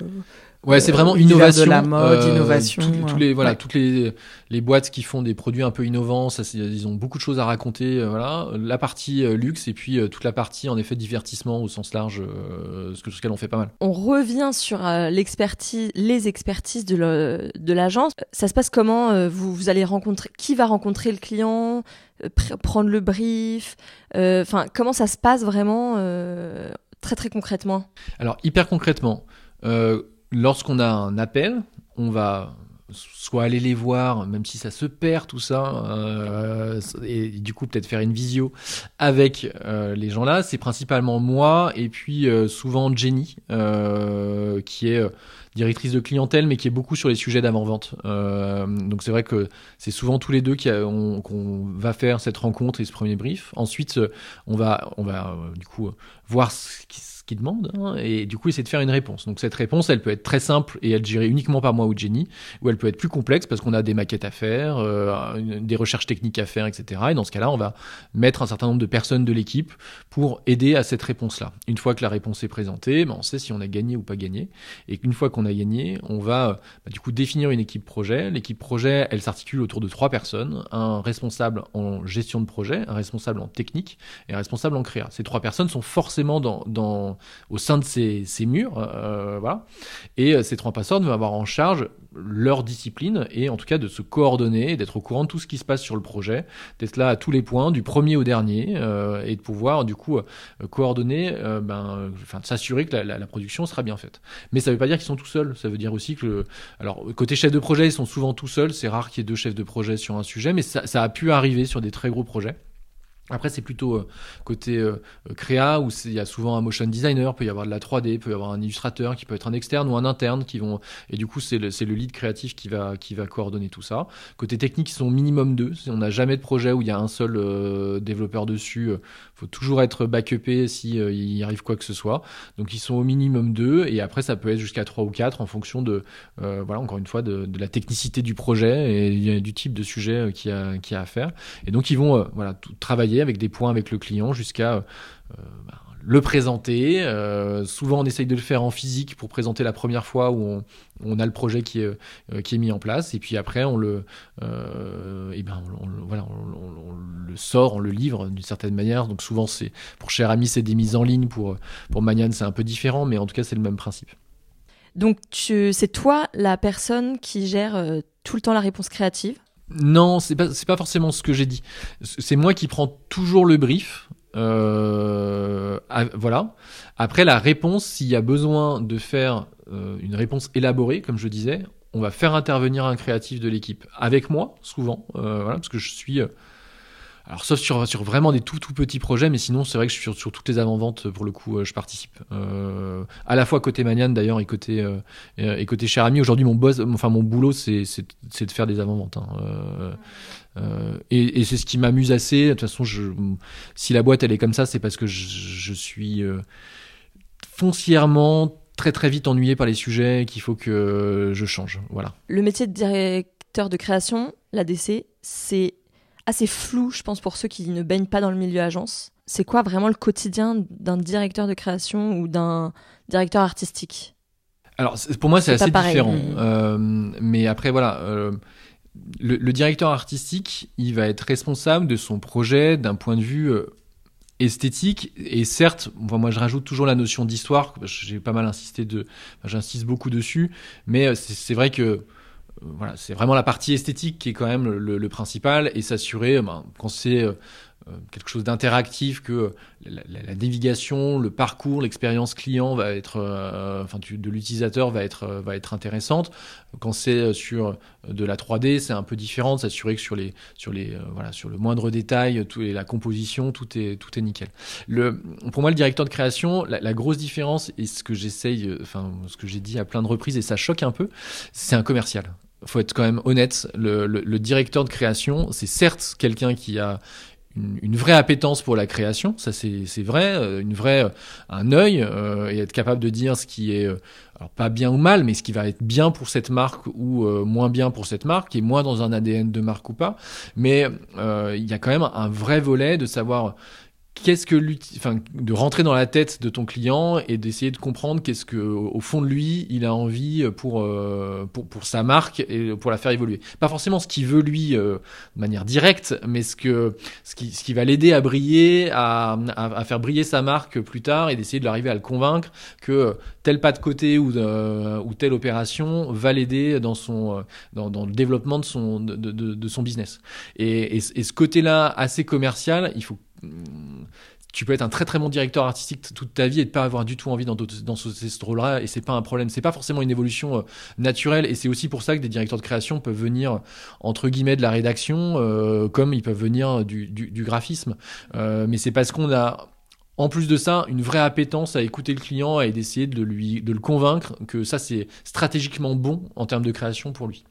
Euh, Ouais, c'est Euh, vraiment univers de innovation. la mode, innovation, tous- tous euh, les voilà, ouais. toutes les les boîtes qui font des produits un peu innovants, ça, ils ont beaucoup de choses à raconter. euh, voilà, la partie euh, luxe et puis euh, toute la partie en effet divertissement au sens large, euh, ce que ce qu'elle on fait pas mal. On revient sur euh, l'expertise, les expertises de le- de l'agence. Ça se passe comment euh, vous, vous allez rencontrer qui va rencontrer le client, euh, pr- prendre le brief. euh, Enfin, comment ça se passe vraiment euh, très très concrètement? Alors hyper concrètement, euh, lorsqu'on a un appel, on va soit aller les voir, même si ça se perd tout ça, euh, et du coup peut-être faire une visio avec euh, les gens là. C'est principalement moi et puis euh, souvent Jenny, euh, qui est directrice de clientèle, mais qui est beaucoup sur les sujets d'avant-vente. Donc c'est vrai que c'est souvent tous les deux qu'on va faire cette rencontre et ce premier brief. Ensuite, on va, on va du coup voir ce qui- demandent hein, et du coup essayer de faire une réponse. Donc cette réponse, elle peut être très simple et être gérée uniquement par moi ou Jenny, ou elle peut être plus complexe parce qu'on a des maquettes à faire, euh, une- des recherches techniques à faire, etc. Et dans ce cas-là, on va mettre un certain nombre de personnes de l'équipe pour aider à cette réponse-là. Une fois que la réponse est présentée, ben, on sait si on a gagné ou pas gagné. Et qu'une fois qu'on a gagné, on va euh, bah, du coup définir une équipe projet. L'équipe projet, elle s'articule autour de trois personnes un responsable en gestion de projet, un responsable en technique et un responsable en créa. Ces trois personnes sont forcément dans au sein de ces, ces murs, euh, voilà. Et euh, ces trois personnes vont avoir en charge leur discipline et en tout cas de se coordonner, d'être au courant de tout ce qui se passe sur le projet, d'être là à tous les points, du premier au dernier, euh, et de pouvoir du coup euh, coordonner, euh, ben, euh, enfin s'assurer que la, la- la production sera bien faite. Mais ça veut pas dire qu'ils sont tout seuls. Ça veut dire aussi que, alors côté chef de projet, ils sont souvent tout seuls. C'est rare qu'il y ait deux chefs de projet sur un sujet, mais ça, ça a pu arriver sur des très gros projets. Après, c'est plutôt euh, côté euh, euh, créa où il y a souvent un motion designer, peut y avoir de la 3D, peut y avoir un illustrateur qui peut être un externe ou un interne qui vont et du coup c'est le, le lead créatif qui va qui va coordonner tout ça. Côté technique, ils sont minimum deux. On n'a jamais de projet où il y a un seul euh, développeur dessus. Faut toujours être backupé si il arrive quoi que ce soit. Donc ils sont au minimum deux et après ça peut être jusqu'à trois ou quatre en fonction de voilà encore une fois de, de la technicité du projet et du type de sujet qu'il y a qu'il y a à faire. Et donc ils vont voilà travailler avec des points avec le client jusqu'à euh, bah, le présenter. Euh, souvent on essaye de le faire en physique pour présenter la première fois où on, a le projet qui est euh, qui est mis en place et puis après on le ben sort, on le livre d'une certaine manière. Donc souvent pour cher ami c'est des mises en ligne pour pour Manian c'est un peu différent mais en tout cas c'est le même principe. Donc c'est toi la personne qui gère tout le temps la réponse créative? Non, c'est pas c'est pas forcément ce que j'ai dit. C'est moi qui prends toujours le brief. Euh, voilà. Après la réponse, s'il y a besoin de faire euh, une réponse élaborée, comme je disais, on va faire intervenir un créatif de l'équipe avec moi, souvent, euh, voilà, parce que je suis. Alors sauf sur, sur vraiment des tout tout petits projets, mais sinon c'est vrai que sur, sur toutes les avant-ventes pour le coup, euh, je participe. Euh, à la fois côté Manian d'ailleurs et côté euh, et côté cher ami. Aujourd'hui mon boss, enfin mon boulot c'est de faire des avant-ventes. hein. Euh, euh, et, et c'est ce qui m'amuse assez. De toute façon, je, si la boîte elle est comme ça, c'est parce que je, je suis euh, foncièrement très très vite ennuyé par les sujets qu'il faut que je change. Voilà. Le métier de directeur de création, l'ADC, c'est assez flou, je pense, pour ceux qui ne baignent pas dans le milieu agence. C'est quoi vraiment le quotidien d'un directeur de création ou d'un directeur artistique? Alors pour moi c'est assez pareil. différent. Euh, mais après voilà. euh, le, le directeur artistique, il va être responsable de son projet d'un point de vue euh, esthétique et certes, moi, je rajoute toujours la notion d'histoire. J'ai pas mal insisté de, j'insiste beaucoup dessus, mais c'est vrai que voilà, c'est vraiment la partie esthétique qui est quand même le, le principal et s'assurer, euh, ben, quand c'est euh, quelque chose d'interactif que la, la, la, navigation, le parcours, l'expérience client va être, euh, enfin, tu, de l'utilisateur va être, va être intéressante. Quand c'est sur de la 3D, c'est un peu différent, s'assurer que sur les, sur les, euh, voilà, sur le moindre détail, tout, et la composition, tout est, tout est nickel. Le, pour moi, le directeur de création, la, la grosse différence et ce que j'essaye, enfin, ce que j'ai dit à plein de reprises et ça choque un peu, c'est un commercial faut être quand même honnête, le, le, le directeur de création, c'est certes quelqu'un qui a une, une, vraie appétence pour la création, ça c'est vrai, euh, une vraie un œil euh, et être capable de dire ce qui est alors pas bien ou mal, mais ce qui va être bien pour cette marque ou euh, moins bien pour cette marque, et moins dans un ADN de marque ou pas. Mais euh, il y a quand même un vrai volet de savoir qu'est-ce que enfin de rentrer dans la tête de ton client et d'essayer de comprendre qu'est-ce que au fond de lui il a envie pour euh, pour pour sa marque et pour la faire évoluer. Pas forcément ce qu'il veut lui euh, de manière directe mais ce que ce qui ce qui va l'aider à briller à, à, faire briller sa marque plus tard et d'essayer de l'arriver à le convaincre que tel pas de côté ou de, ou telle opération va l'aider dans son dans, le développement de son de, de, de son business. Et, et, ce côté là assez commercial il faut tu peux être un très très bon directeur artistique toute ta vie et ne pas avoir du tout envie dans, dans ce, ce rôle-là et c'est pas un problème. C'est pas forcément une évolution euh, naturelle et c'est aussi pour ça que des directeurs de création peuvent venir entre guillemets de la rédaction euh, comme ils peuvent venir du, du, graphisme. Euh, mais c'est parce qu'on a en plus de ça, une vraie appétence à écouter le client et d'essayer de lui de le convaincre que ça c'est stratégiquement bon en termes de création pour lui.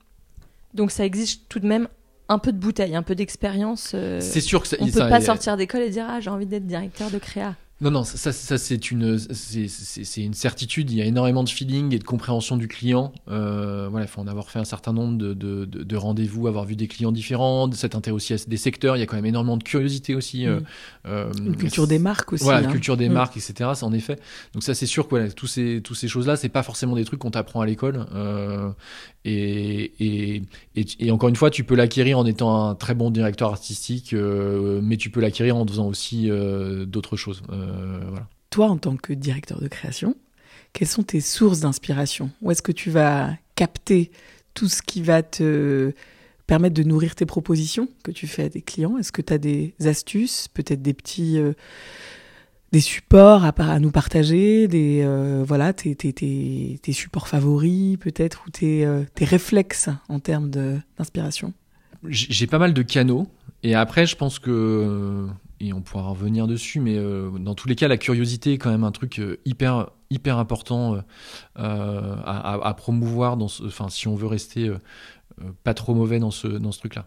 Donc ça existe tout de même un peu de bouteille, un peu d'expérience. Euh, c'est sûr que ça, on ça, peut pas sortir d'école et dire ah j'ai envie d'être directeur de créa. Non, non, ça, ça c'est une, c'est une certitude. Il y a énormément de feeling et de compréhension du client. Euh, voilà, il faut en avoir fait un certain nombre de, de, de, de rendez-vous, avoir vu des clients différents, s'être intéressé aussi à des secteurs. Il y a quand même énormément de curiosité aussi. Mmh. Euh, une culture des marques aussi. Voilà, hein. culture des mmh. marques, etc. Ça, en effet. Donc ça, c'est sûr que voilà, tous ces, tous ces choses-là, c'est pas forcément des trucs qu'on t'apprend à l'école. Euh, et, et, et, encore une fois, tu peux l'acquérir en étant un très bon directeur artistique, euh, mais tu peux l'acquérir en faisant aussi euh, d'autres choses. Euh, voilà. Toi, en tant que directeur de création, quelles sont tes sources d'inspiration? Où est-ce que tu vas capter tout ce qui va te permettre de nourrir tes propositions que tu fais à tes clients? Est-ce que tu as des astuces, peut-être des petits des supports à, nous partager, des euh, voilà tes, supports favoris peut-être ou tes, euh, réflexes en termes d'inspiration J'ai pas mal de canaux et après je pense que et on pourra revenir dessus, mais euh, dans tous les cas, la curiosité est quand même un truc euh, hyper hyper important euh, à, promouvoir. Enfin, si on veut rester pas trop mauvais dans ce dans ce truc-là.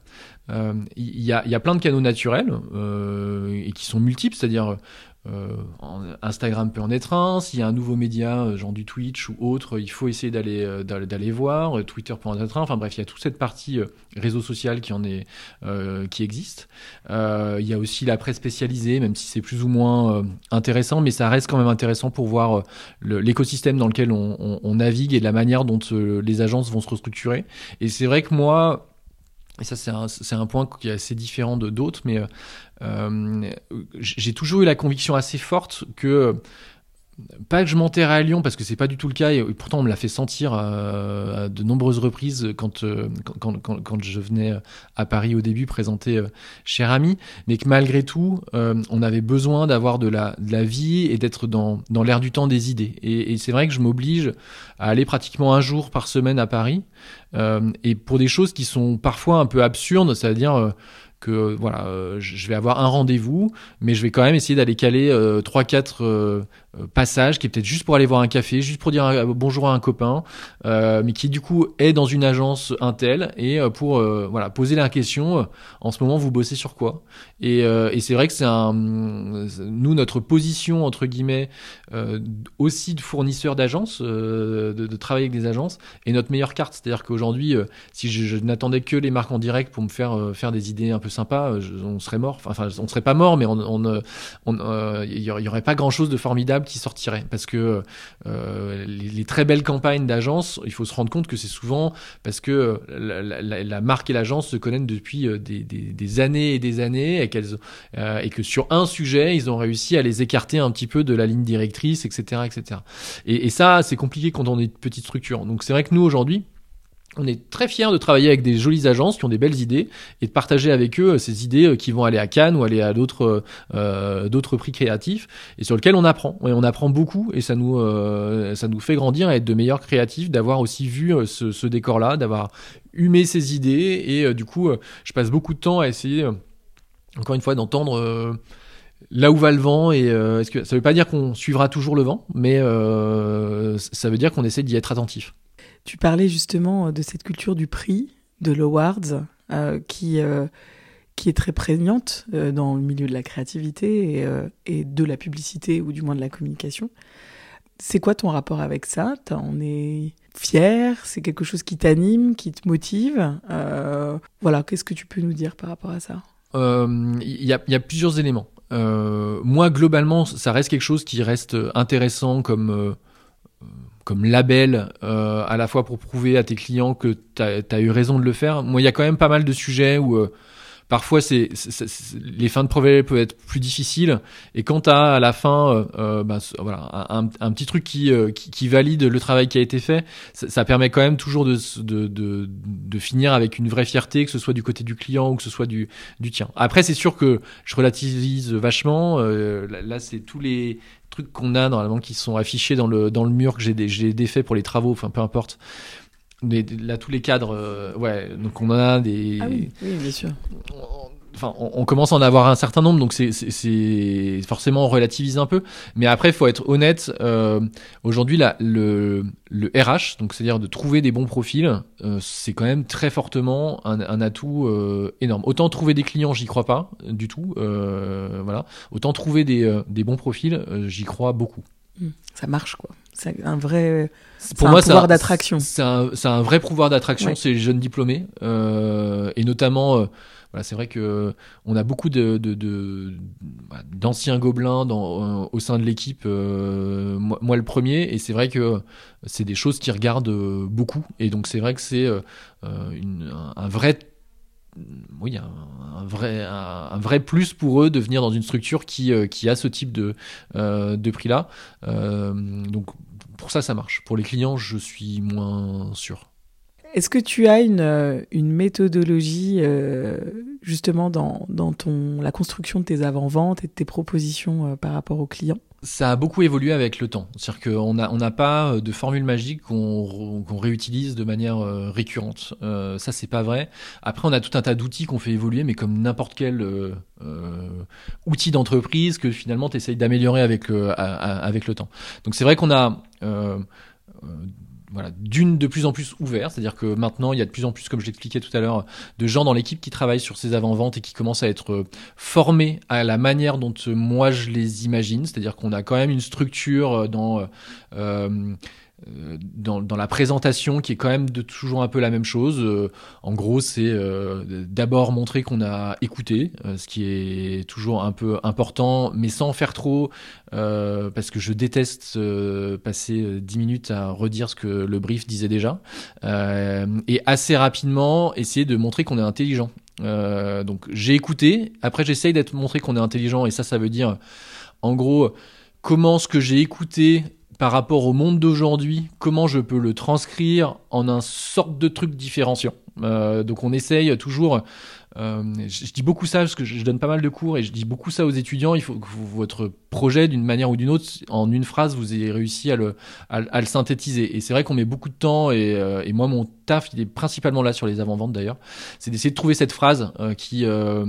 Il y, a, y a plein de canaux naturels et qui sont multiples, c'est-à-dire euh, Instagram peut en être un. S'il y a un nouveau média, genre du Twitch ou autre, il faut essayer d'aller euh, d'aller voir. Twitter peut en être un. Enfin bref, il y a toute cette partie euh, réseau social qui en est euh, qui existe. Euh, il y a aussi la presse spécialisée, même si c'est plus ou moins euh, intéressant, mais ça reste quand même intéressant pour voir l'écosystème dans lequel on, navigue et la manière dont les agences vont se restructurer. Et c'est vrai que moi, et ça c'est un, un, point qui est assez différent de d'autres, mais euh, j'ai toujours eu la conviction assez forte que pas que je m'enterre à Lyon parce que c'est pas du tout le cas et pourtant on me l'a fait sentir euh, à de nombreuses reprises quand, euh, quand, quand, je venais à Paris au début présenter euh, Cher Ami. Mais que malgré tout euh, on avait besoin d'avoir de la, de la vie et d'être dans, dans l'air du temps des idées. Et, et c'est vrai que je m'oblige à aller pratiquement un jour par semaine à Paris euh, et pour des choses qui sont parfois un peu absurdes c'est-à-dire que voilà, euh, je vais avoir un rendez-vous, mais je vais quand même essayer d'aller caler euh, trois, quatre euh, passages, qui est peut-être juste pour aller voir un café, juste pour dire bonjour à un copain, mais qui du coup est dans une agence Intel et pour voilà poser la question. en ce moment, vous bossez sur quoi? Et, et c'est vrai que c'est un, nous notre position entre guillemets aussi de fournisseur d'agences, de, de, travailler avec des agences, est notre meilleure carte. C'est-à-dire qu'aujourd'hui, si je, je n'attendais que les marques en direct pour me faire faire des idées un peu sympa, je, on serait mort. Enfin, on serait pas mort, mais on, on, on euh, y aurait pas grand chose de formidable qui sortirait parce que euh, les, très belles campagnes d'agence, il faut se rendre compte que c'est souvent parce que la, la, marque et l'agence se connaissent depuis des, années et des années et euh, et que sur un sujet, ils ont réussi à les écarter un petit peu de la ligne directrice, etc., etc. Et, et ça, c'est compliqué quand on est une petite structure. Donc c'est vrai que nous aujourd'hui on est très fiers de travailler avec des jolies agences qui ont des belles idées et de partager avec eux euh, ces idées euh, qui vont aller à Cannes ou aller à d'autres euh, d'autres prix créatifs et sur lesquels on apprend. Et on apprend beaucoup et ça nous ça nous fait grandir à être de meilleurs créatifs, d'avoir aussi vu ce, décor-là, d'avoir humé ces idées et du coup je passe beaucoup de temps à essayer encore une fois d'entendre là où va le vent et est-ce que ça veut pas dire qu'on suivra toujours le vent, mais ça veut dire qu'on essaie d'y être attentif. Tu parlais justement euh, de cette culture du prix, de l'awards, euh, qui, euh, qui est très prégnante dans le milieu de la créativité et, de la publicité, ou du moins de la communication. C'est quoi ton rapport avec ça? On est fier C'est quelque chose qui t'anime, qui te motive? Voilà, qu'est-ce que tu peux nous dire par rapport à ça? Il y, a, plusieurs éléments. Moi, globalement, ça reste quelque chose qui reste intéressant comme, comme label, euh, à la fois pour prouver à tes clients que tu as, eu raison de le faire. Moi, il y a quand même pas mal de sujets où euh, parfois c'est, les fins de projet peuvent être plus difficiles. Et quand tu as à la fin euh, euh, bah, voilà, un, petit truc qui, euh, qui, qui valide le travail qui a été fait, ça, ça permet quand même toujours de, de, de, de finir avec une vraie fierté, que ce soit du côté du client ou que ce soit du, du tien. Après, c'est sûr que je relativise vachement. Euh, là, c'est tous les trucs qu'on a normalement qui sont affichés dans le, dans le mur que j'ai j'ai défait pour les travaux, enfin peu importe. Mais là, tous les cadres, euh, ouais, donc on a des. Ah oui, bien sûr. Enfin, on, on commence à en avoir un certain nombre, donc c'est- c'est c'est- forcément on relativise un peu. Mais après, il faut être honnête. euh, Aujourd'hui, le, le RH, donc c'est-à-dire de trouver des bons profils, euh, c'est quand même très fortement un, un atout euh, énorme. Autant trouver des clients, j'y crois pas du tout. euh, voilà. Autant trouver des, euh, des bons profils, euh, j'y crois beaucoup. Hmm, Ça marche, quoi. C'est un vrai. C'est- un c'est pouvoir d'attraction. C'est un, c'est un vrai pouvoir d'attraction, Ouais. ces jeunes diplômés. Euh, et notamment, euh, voilà, c'est vrai que on a beaucoup de, bah, d'anciens gobelins dans, euh, au sein de l'équipe, euh, moi, moi le premier. Et c'est vrai que c'est des choses qui regardent euh, beaucoup. Et donc c'est vrai que c'est euh, euh, un, un vrai oui, un, vrai, un, vrai plus pour eux de venir dans une structure qui, euh, qui a ce type de, euh, de prix-là. Euh, donc pour ça, ça marche. Pour les clients, je suis moins sûr. Est-ce que tu as une, euh, une méthodologie euh, justement dans, dans ton, la construction de tes avant-ventes et de tes propositions euh, par rapport aux clients? Ça a beaucoup évolué avec le temps. C'est-à-dire qu'on n'a on n'a pas de formule magique qu'on qu'on réutilise de manière euh, récurrente. Euh, ça, c'est pas vrai. Après, on a tout un tas d'outils qu'on fait évoluer, mais comme n'importe quel euh, euh, outil d'entreprise que finalement tu essayes d'améliorer avec, a- a- avec le temps. Donc c'est vrai qu'on a... voilà, d'une de plus en plus ouvert, c'est-à-dire que maintenant il y a de plus en plus, comme je l'expliquais tout à l'heure, de gens dans l'équipe qui travaillent sur ces avant-ventes et qui commencent à être euh, formés à la manière dont euh, moi je les imagine, c'est-à-dire qu'on a quand même une structure euh, dans euh, dans, dans la présentation qui est quand même de toujours un peu la même chose. Euh, en gros, c'est euh, d'abord montrer qu'on a écouté, euh, ce qui est toujours un peu important, mais sans faire trop, euh, parce que je déteste euh, passer euh, 10 minutes à redire ce que le brief disait déjà, Euh, et assez rapidement essayer de montrer qu'on est intelligent. Euh, donc j'ai écouté, après j'essaye d'être montré qu'on est intelligent, et ça, ça veut dire, en gros, comment ce que j'ai écouté par rapport au monde d'aujourd'hui, comment je peux le transcrire en un sorte de truc différenciant? Euh, donc on essaye toujours. Euh, je, je dis beaucoup ça parce que je, je donne pas mal de cours et je dis beaucoup ça aux étudiants. Il faut que votre projet, d'une manière ou d'une autre, en une phrase, vous ayez réussi à le, à, le synthétiser. Et c'est vrai qu'on met beaucoup de temps et, euh, et moi mon taf, il est principalement là sur les avant-ventes d'ailleurs. C'est d'essayer de trouver cette phrase euh, qui euh,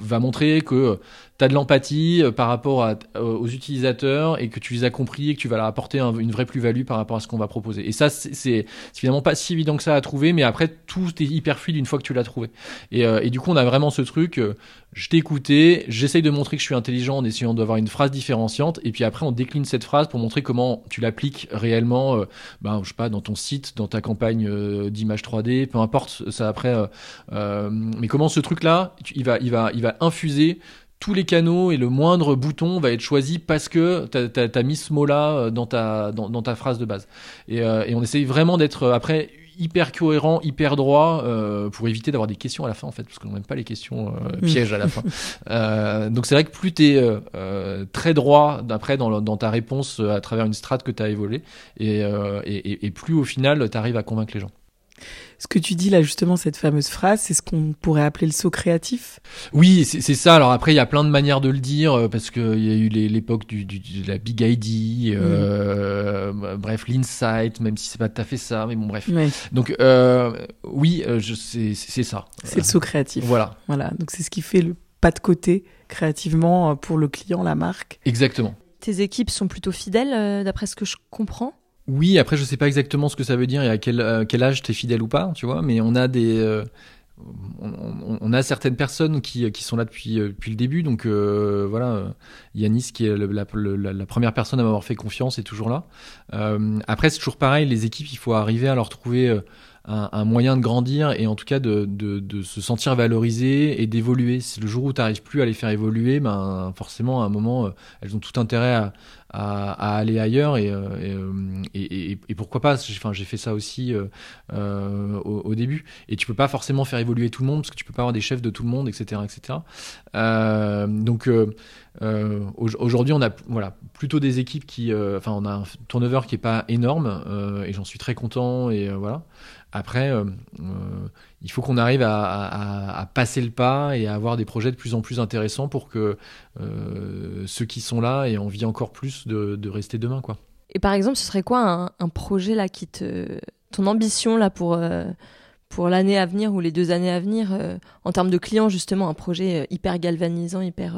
va montrer que tu as de l'empathie euh, par rapport à, euh, aux utilisateurs et que tu les as compris et que tu vas leur apporter un- une vraie plus-value par rapport à ce qu'on va proposer. Et ça, c'est finalement pas si évident que ça à trouver, mais après, tout est hyper fluide une fois que tu l'as trouvé. Et du coup, on a vraiment ce truc, euh, je t'ai écouté, j'essaye de montrer que je suis intelligent en essayant d'avoir une phrase différenciante, et puis après, on décline cette phrase pour montrer comment tu l'appliques réellement, euh, ben, je sais pas, dans ton site, dans ta campagne euh, d'image 3D, peu importe, ça après, euh, euh, mais comment ce truc-là, il va, il va, il va infuser tous les canaux et le moindre bouton va être choisi parce que tu as, mis ce mot-là euh, dans ta, dans, ta phrase de base. Et, euh, et on essaye vraiment d'être euh, après hyper cohérent, hyper droit euh, pour éviter d'avoir des questions à la fin en fait, parce qu'on n'aime pas les questions euh, Mm. pièges à la fin. Euh, donc c'est vrai que plus tu es très droit d'après dans, ta réponse euh, à travers une strate que tu as évolué, et, euh, et, et- et plus au final tu arrives à convaincre les gens. Ce que tu dis là, justement, cette fameuse phrase, c'est ce qu'on pourrait appeler le saut créatif. Oui, c'est ça. Alors après, il y a plein de manières de le dire euh, parce qu'il y a eu l'époque du, du- de la big ID, euh, bref, l'insight, même si c'est pas tout à fait ça, mais bon, bref. Ouais, Donc euh, oui, c'est ça. c'est le saut créatif. Voilà, Voilà, donc c'est ce qui fait le pas de côté créativement pour le client, la marque. exactement. Tes équipes sont plutôt fidèles, d'après ce que je comprends? Oui, après je sais pas exactement ce que ça veut dire et à quel, euh, quel âge t'es fidèle ou pas, tu vois, mais on a des euh, on, on- a certaines personnes qui, qui sont là depuis, euh, depuis le début, donc euh, voilà, euh, Yanis qui est le- la, la- première personne à m'avoir fait confiance est toujours là. Euh, après c'est toujours pareil, les équipes, il faut arriver à leur trouver un, un moyen de grandir et en tout cas de, de, de se sentir valorisé et d'évoluer. Si le jour où tu n'arrives plus à les faire évoluer, ben forcément à un moment elles ont tout intérêt à, à, à aller ailleurs et, euh, et, euh, et, et- et pourquoi pas enfin j'ai fait ça aussi euh, euh, au, au début. Et tu peux pas forcément faire évoluer tout le monde parce que tu peux pas avoir des chefs de tout le monde etc etc Euh, donc euh, au- aujourd'hui on a voilà plutôt des équipes qui enfin on a un turnover qui est pas énorme et j'en suis très content et voilà. Après il faut qu'on arrive à, passer le pas et à avoir des projets de plus en plus intéressants pour que euh, ceux qui sont là aient envie encore plus de, rester demain Et par exemple, ce serait quoi un, projet là qui te. ton ambition là pour, euh, pour l'année à venir ou les deux années à venir euh, en termes de clients, justement, un projet hyper galvanisant, hyper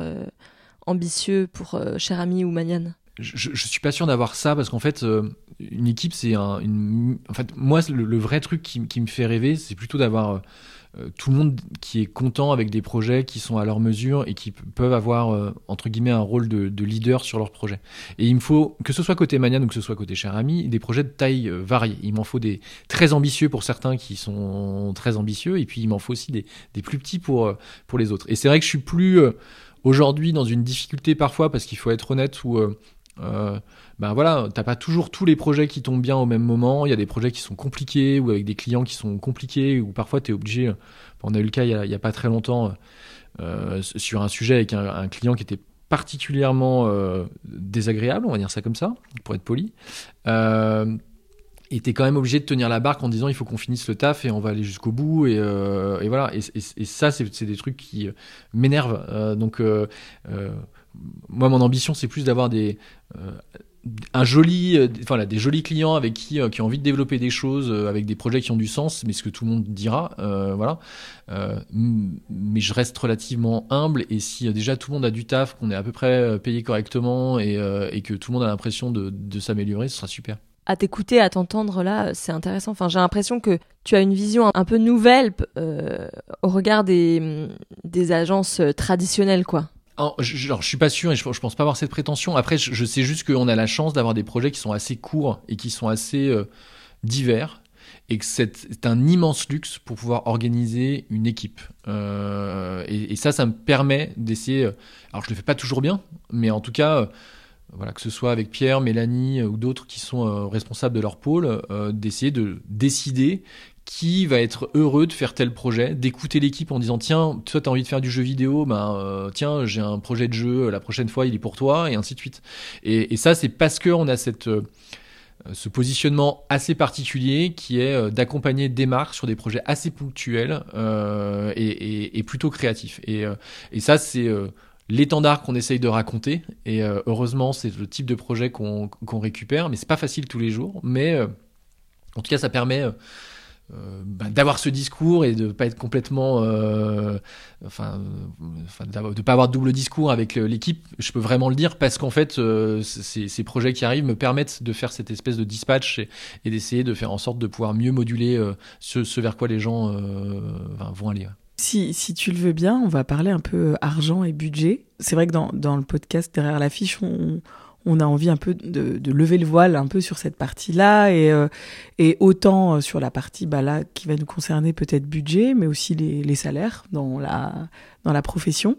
ambitieux pour Cher Ami ou Maniane je, je suis pas sûr d'avoir ça parce qu'en fait euh, une équipe c'est un une en fait moi le, le vrai truc qui, qui me fait rêver c'est plutôt d'avoir euh, euh, tout le monde qui est content avec des projets qui sont à leur mesure et qui peuvent avoir euh, entre guillemets un rôle de, de leader sur leur projet. Et il me faut que ce soit côté Manian ou que ce soit côté Cher Ami des projets de taille variée. Il m'en faut des très ambitieux pour certains qui sont très ambitieux et puis il m'en faut aussi des, des plus petits pour pour les autres. Et c'est vrai que je suis plus aujourd'hui dans une difficulté parfois parce qu'il faut être honnête où euh, ben voilà, t'as pas toujours tous les projets qui tombent bien au même moment. Il y a des projets qui sont compliqués ou avec des clients qui sont compliqués ou parfois tu es obligé. euh, On a eu le cas il y a, pas très longtemps euh, sur un sujet avec un, client qui était particulièrement désagréable, on va dire ça comme ça, pour être poli. Et t'es quand même obligé de tenir la barque en disant il faut qu'on finisse le taf et on va aller jusqu'au bout et, voilà et, et- ça c'est des trucs qui m'énervent donc moi mon ambition c'est plus d'avoir des euh, un joli euh, des- jolis clients avec qui euh, qui ont envie de développer des choses euh, avec des projets qui ont du sens mais ce que tout le monde dira voilà mais je reste relativement humble et si déjà tout le monde a du taf qu'on est à peu près payé correctement et, que tout le monde a l'impression de, s'améliorer ce sera super à t'écouter, à t'entendre là, c'est intéressant. Enfin, j'ai l'impression que tu as une vision un- peu nouvelle au regard des, des agences traditionnelles, quoi. Je, suis pas sûr et je, je pense pas avoir cette prétention. Après, je, sais juste qu'on a la chance d'avoir des projets qui sont assez courts et qui sont assez euh, divers et que c'est un immense luxe pour pouvoir organiser une équipe. Euh, et, ça, ça me permet d'essayer. euh, Alors, je le fais pas toujours bien, mais en tout cas, voilà, que ce soit avec Pierre, Mélanie ou d'autres qui sont responsables de leur pôle, d'essayer de décider qui va être heureux de faire tel projet, d'écouter l'équipe en disant tiens, toi t'as envie de faire du jeu vidéo, ben euh, tiens j'ai un projet de jeu, la prochaine fois il est pour toi et ainsi de suite. Et, et ça c'est parce que on a cette euh, ce positionnement assez particulier qui est euh, d'accompagner des marques sur des projets assez ponctuels euh, et, et- et plutôt créatifs. Et, euh, et ça c'est l'étendard qu'on essaye de raconter. Et heureusement c'est le type de projet qu'on qu'on récupère, mais c'est pas facile tous les jours. Mais en tout cas ça permet euh, bah, d'avoir ce discours et de pas être complètement euh, enfin euh, de pas avoir de double discours avec l'équipe je peux vraiment le dire parce qu'en fait euh, ces, projets qui arrivent me permettent de faire cette espèce de dispatch et, d'essayer de faire en sorte de pouvoir mieux moduler ce, vers quoi les gens vont aller. Si, si tu le veux bien, on va parler un peu argent et budget. C'est vrai que dans, dans le podcast Derrière l'affiche, on, on a envie un peu de, lever le voile un peu sur cette partie-là et, euh, et autant euh, sur la partie bah, qui va nous concerner peut-être budget, mais aussi les, salaires dans la, dans la profession.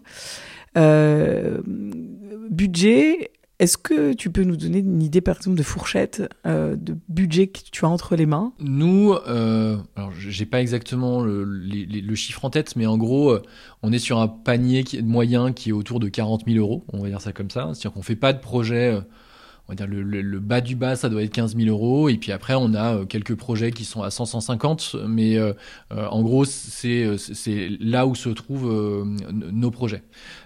Euh, budget, est-ce que tu peux nous donner une idée par exemple de fourchette euh, de budget que tu as entre les mains? Nous, euh, alors j'ai pas exactement le, chiffre en tête, mais en gros, euh, on est sur un panier qui moyen qui est autour de 40 000 euros, on va dire ça comme ça. C'est-à-dire qu'on fait pas de projet euh, le, bas du bas, ça doit être 15 000 euros. Et puis après, on a euh, quelques projets qui sont à 100, 150. Mais euh, euh, en gros, c'est là où se trouvent nos projets.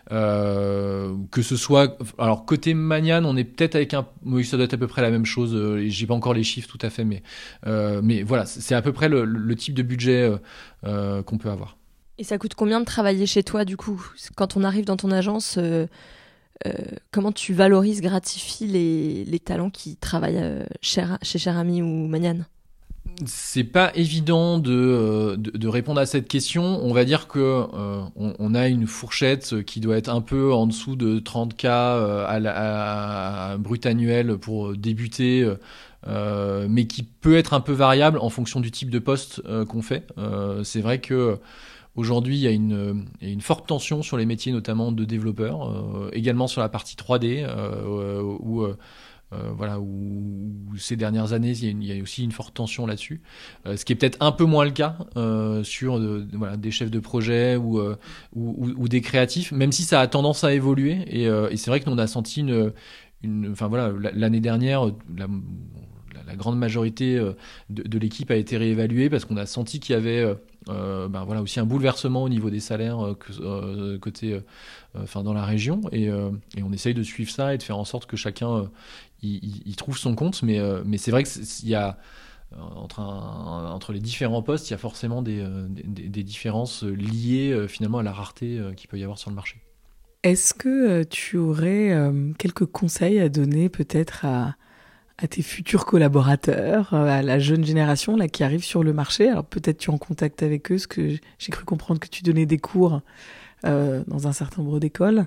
Que ce soit, alors côté Manian, on est peut-être avec un, oui, ça doit être à peu près la même chose. J'ai pas encore les chiffres tout à fait, mais mais voilà, c'est à peu près le, type de budget qu'on peut avoir. Et ça coûte combien de travailler chez toi, du coup? Quand on arrive dans ton agence, euh, comment tu valorises, gratifies les, talents qui travaillent euh, chez, chez Cher Ami ou Maniane? C'est pas évident de, euh, de, de répondre à cette question. On va dire que on, a une fourchette qui doit être un peu en dessous de 30K euh, à, brut annuel pour débuter, mais qui peut être un peu variable en fonction du type de poste qu'on fait. C'est vrai que Aujourd'hui, il y, a une, une forte tension sur les métiers, notamment de développeurs, euh, également sur la partie 3D, euh, où, euh, euh, voilà, où, où ces dernières années, il y a, une- il y a aussi une forte tension là-dessus. Euh, ce qui est peut-être un peu moins le cas euh, sur voilà, des chefs de projet ou, euh, ou, ou- des créatifs, même si ça a tendance à évoluer. Et, euh, et c'est vrai que nous, on a senti une, une, enfin voilà, la- l'année dernière, la- grande majorité euh, de, l'équipe a été réévaluée parce qu'on a senti qu'il y avait euh, euh, ben voilà aussi un bouleversement au niveau des salaires côté enfin dans la région et, on essaye de suivre ça et de faire en sorte que chacun y, trouve son compte mais c'est vrai que c'est- il y a entre, les différents postes, il y a forcément des, des- différences liées finalement à la rareté qu'il peut y avoir sur le marché. Est-ce que tu aurais quelques conseils à donner peut-être à, à tes futurs collaborateurs, euh, à la jeune génération là qui arrive sur le marché Alors peut-être tu es en contact avec eux, parce que j'ai cru comprendre que tu donnais des cours euh, dans un certain nombre d'écoles.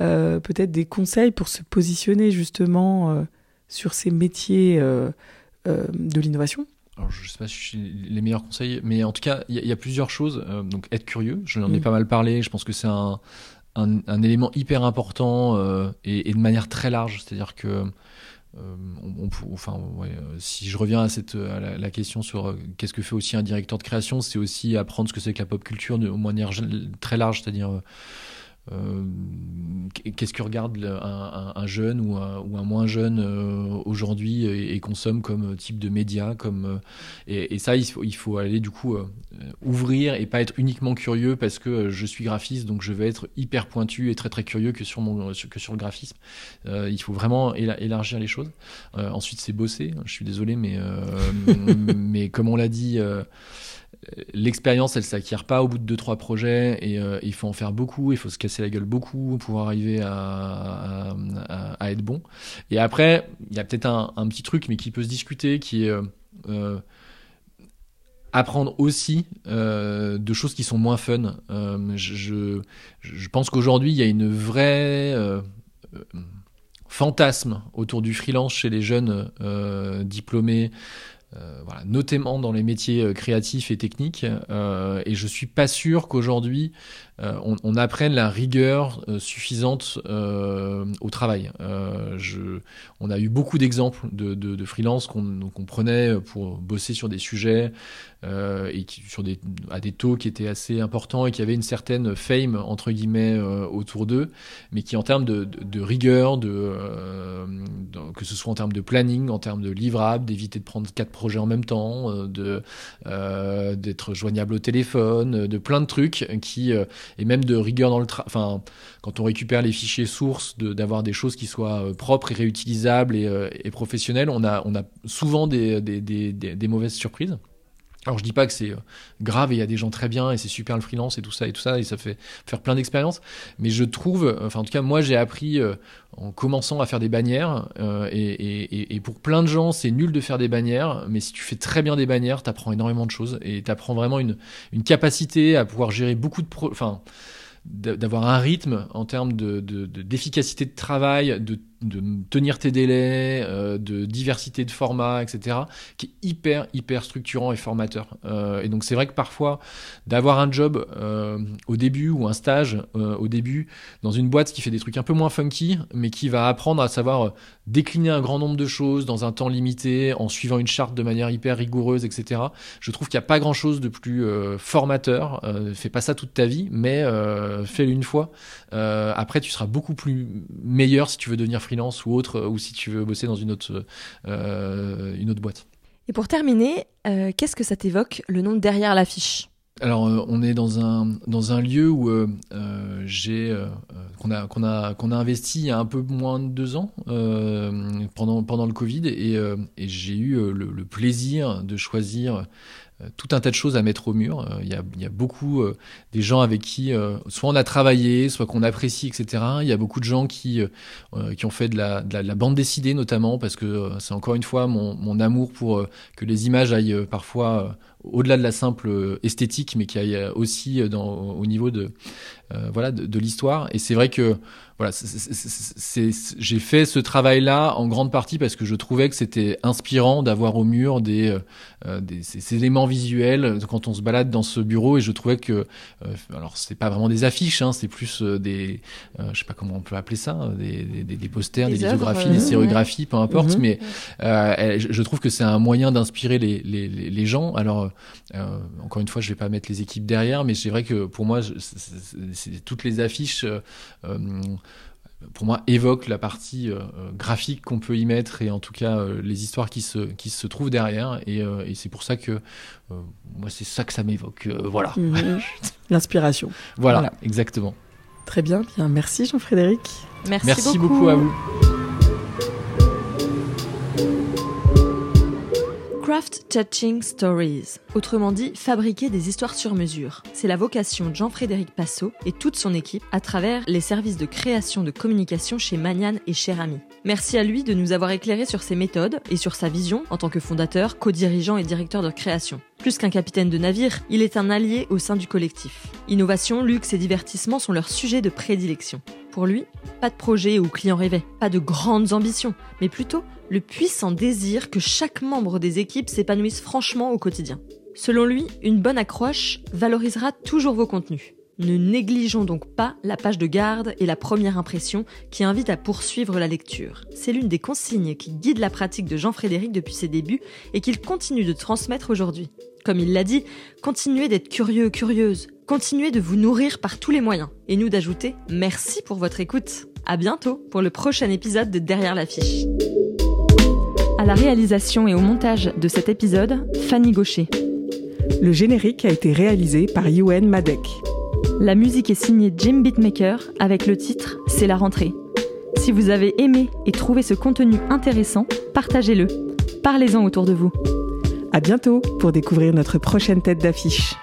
Euh, peut-être des conseils pour se positionner justement euh, sur ces métiers de l'innovation Alors, je sais pas si j'ai les meilleurs conseils, mais en tout cas, il y, a- il y a plusieurs choses. Donc, être curieux, je en ai Mm. pas mal parlé. Je pense que c'est un, un, un élément hyper important et, et de manière très large. C'est-à-dire que, euh, on, on enfin, ouais, euh, si je reviens à, cette, à la, question sur euh, qu'est-ce que fait aussi un directeur de création, c'est aussi apprendre ce que c'est que la pop culture de manière gé- très large, c'est-à-dire euh, qu'est-ce que regarde un, un- un jeune ou un, moins jeune euh, aujourd'hui et, consomme comme type de média comme euh, et, ça il faut, aller du coup ouvrir et pas être uniquement curieux parce que je suis graphiste donc je vais être hyper pointu et très très curieux que sur mon que sur le graphisme. Il faut vraiment éla- élargir les choses. Ensuite c'est bosser je suis désolé mais mais comme on l'a dit l'expérience, elle s'acquiert pas au bout de deux trois projets et euh, il faut en faire beaucoup, il faut se casser la gueule beaucoup pour arriver à, être bon. Et après, il y a peut-être un, petit truc, mais qui peut se discuter, qui est euh, euh, apprendre aussi de choses qui sont moins fun. Je, pense qu'aujourd'hui, il y a une vraie fantasme autour du freelance chez les jeunes diplômés. Euh, notamment dans les métiers euh, créatifs et techniques. Euh, et je suis pas sûr qu'aujourd'hui on, on apprenne la rigueur euh, suffisante euh, au travail. Euh, on a eu beaucoup d'exemples de, de, freelance qu'on prenait pour bosser sur des sujets euh, et qui, sur des, à des taux qui étaient assez importants et qui avaient une certaine fame entre guillemets euh, autour d'eux, mais qui en termes de, rigueur, euh, que ce soit en termes de planning, en termes de livrable, d'éviter de prendre quatre projets en même temps, euh, euh, d'être joignable au téléphone, de plein de trucs qui euh, et même de rigueur dans le travail. Enfin, quand on récupère les fichiers sources, d'avoir des choses qui soient euh, propres et réutilisables et, euh, et professionnelles, on a on a souvent des, des, des mauvaises surprises. Alors je dis pas que c'est euh, grave et il y a des gens très bien et c'est super le freelance et tout ça et tout ça et ça fait faire plein d'expériences, mais je trouve, enfin en tout cas moi j'ai appris euh, en commençant à faire des bannières euh, et, et, et- pour plein de gens c'est nul de faire des bannières, mais si tu fais très bien des bannières, t'apprends énormément de choses et t'apprends vraiment une, une capacité à pouvoir gérer beaucoup de pro, enfin d'a- d'avoir un rythme en termes de de- de- d'efficacité de, travail, de, de tenir tes délais, euh, de diversité de formats, etc., qui est hyper, hyper structurant et formateur. Euh, et donc c'est vrai que parfois, d'avoir un job euh, au début ou un stage au début dans une boîte qui fait des trucs un peu moins funky, mais qui va apprendre à savoir décliner un grand nombre de choses dans un temps limité, en suivant une charte de manière hyper rigoureuse, etc. Je trouve qu'il n'y a pas grand-chose de plus formateur. Fais pas ça toute ta vie, mais fais-le une fois. Après, tu seras beaucoup plus meilleur si tu veux devenir freelance ou autre, ou si tu veux bosser dans une autre, une autre boîte. Et pour terminer, qu'est-ce que ça t'évoque le nom derrière l'affiche? Alors, euh, on est dans un, dans un lieu où euh, euh, j'ai qu'on a, qu'on a, qu'on a investi il y a un peu moins de deux ans pendant, pendant le Covid et, et j'ai eu le, le, plaisir de choisir euh, tout un tas de choses à mettre au mur. Euh, il y a, il y a beaucoup euh, des gens avec qui soit on a travaillé, soit qu'on apprécie, etc. Il y a beaucoup de gens qui, qui ont fait de la, de la, bande dessinée notamment, parce que c'est encore une fois mon, mon amour pour que les images aillent parfois au-delà de la simple esthétique, mais qui aillent aussi dans, au niveau de, voilà, de, de l'histoire. Et c'est vrai que voilà, j'ai fait ce travail-là en grande partie parce que je trouvais que c'était inspirant d'avoir au mur des, euh, euh, des ces, éléments visuels quand on se balade dans ce bureau et je trouvais que, euh, alors c'est pas vraiment des affiches, hein, c'est plus des, je sais pas comment on peut appeler ça, des, des, des posters, des, lithographies, des sérigraphies, peu importe, mhm. mais je, je, trouve que c'est un moyen d'inspirer les, les, les, gens. Alors encore une fois, je vais pas mettre les équipes derrière, mais c'est vrai que pour moi, toutes les affiches pour moi, évoque la partie euh, euh, graphique qu'on peut y mettre et en tout cas euh, les histoires qui se, qui se trouvent derrière. Et, et c'est pour ça que moi, c'est ça que ça m'évoque. voilà. Mhm. L'inspiration. Voilà, exactement. Très bien, bien. Merci Jean-Frédéric. Merci, Merci beaucoup à vous. Craft Touching Stories, autrement dit fabriquer des histoires sur mesure. C'est la vocation de Jean-Frédéric Passot et toute son équipe à travers les services de création de communication chez Manian et Cher Ami. Merci à lui de nous avoir éclairé sur ses méthodes et sur sa vision en tant que fondateur, co-dirigeant et directeur de création. Plus qu'un capitaine de navire, il est un allié au sein du collectif. Innovation, luxe et divertissement sont leurs sujets de prédilection. Pour lui, pas de projet ou client rêvé, pas de grandes ambitions, mais plutôt le puissant désir que chaque membre des équipes s'épanouisse franchement au quotidien. Selon lui, une bonne accroche valorisera toujours vos contenus. Ne négligeons donc pas la page de garde et la première impression qui invite à poursuivre la lecture. C'est l'une des consignes qui guide la pratique de Jean-Frédéric depuis ses débuts et qu'il continue de transmettre aujourd'hui. Comme il l'a dit, continuez d'être curieux, curieuse. Continuez de vous nourrir par tous les moyens. Et nous d'ajouter merci pour votre écoute. À bientôt pour le prochain épisode de Derrière l'affiche. À la réalisation et au montage de cet épisode, Fanny Gaucher. Le générique a été réalisé par Yuen Madek. La musique est signée Jim Beatmaker avec le titre C'est la rentrée. Si vous avez aimé et trouvé ce contenu intéressant, partagez-le. Parlez-en autour de vous. À bientôt pour découvrir notre prochaine tête d'affiche.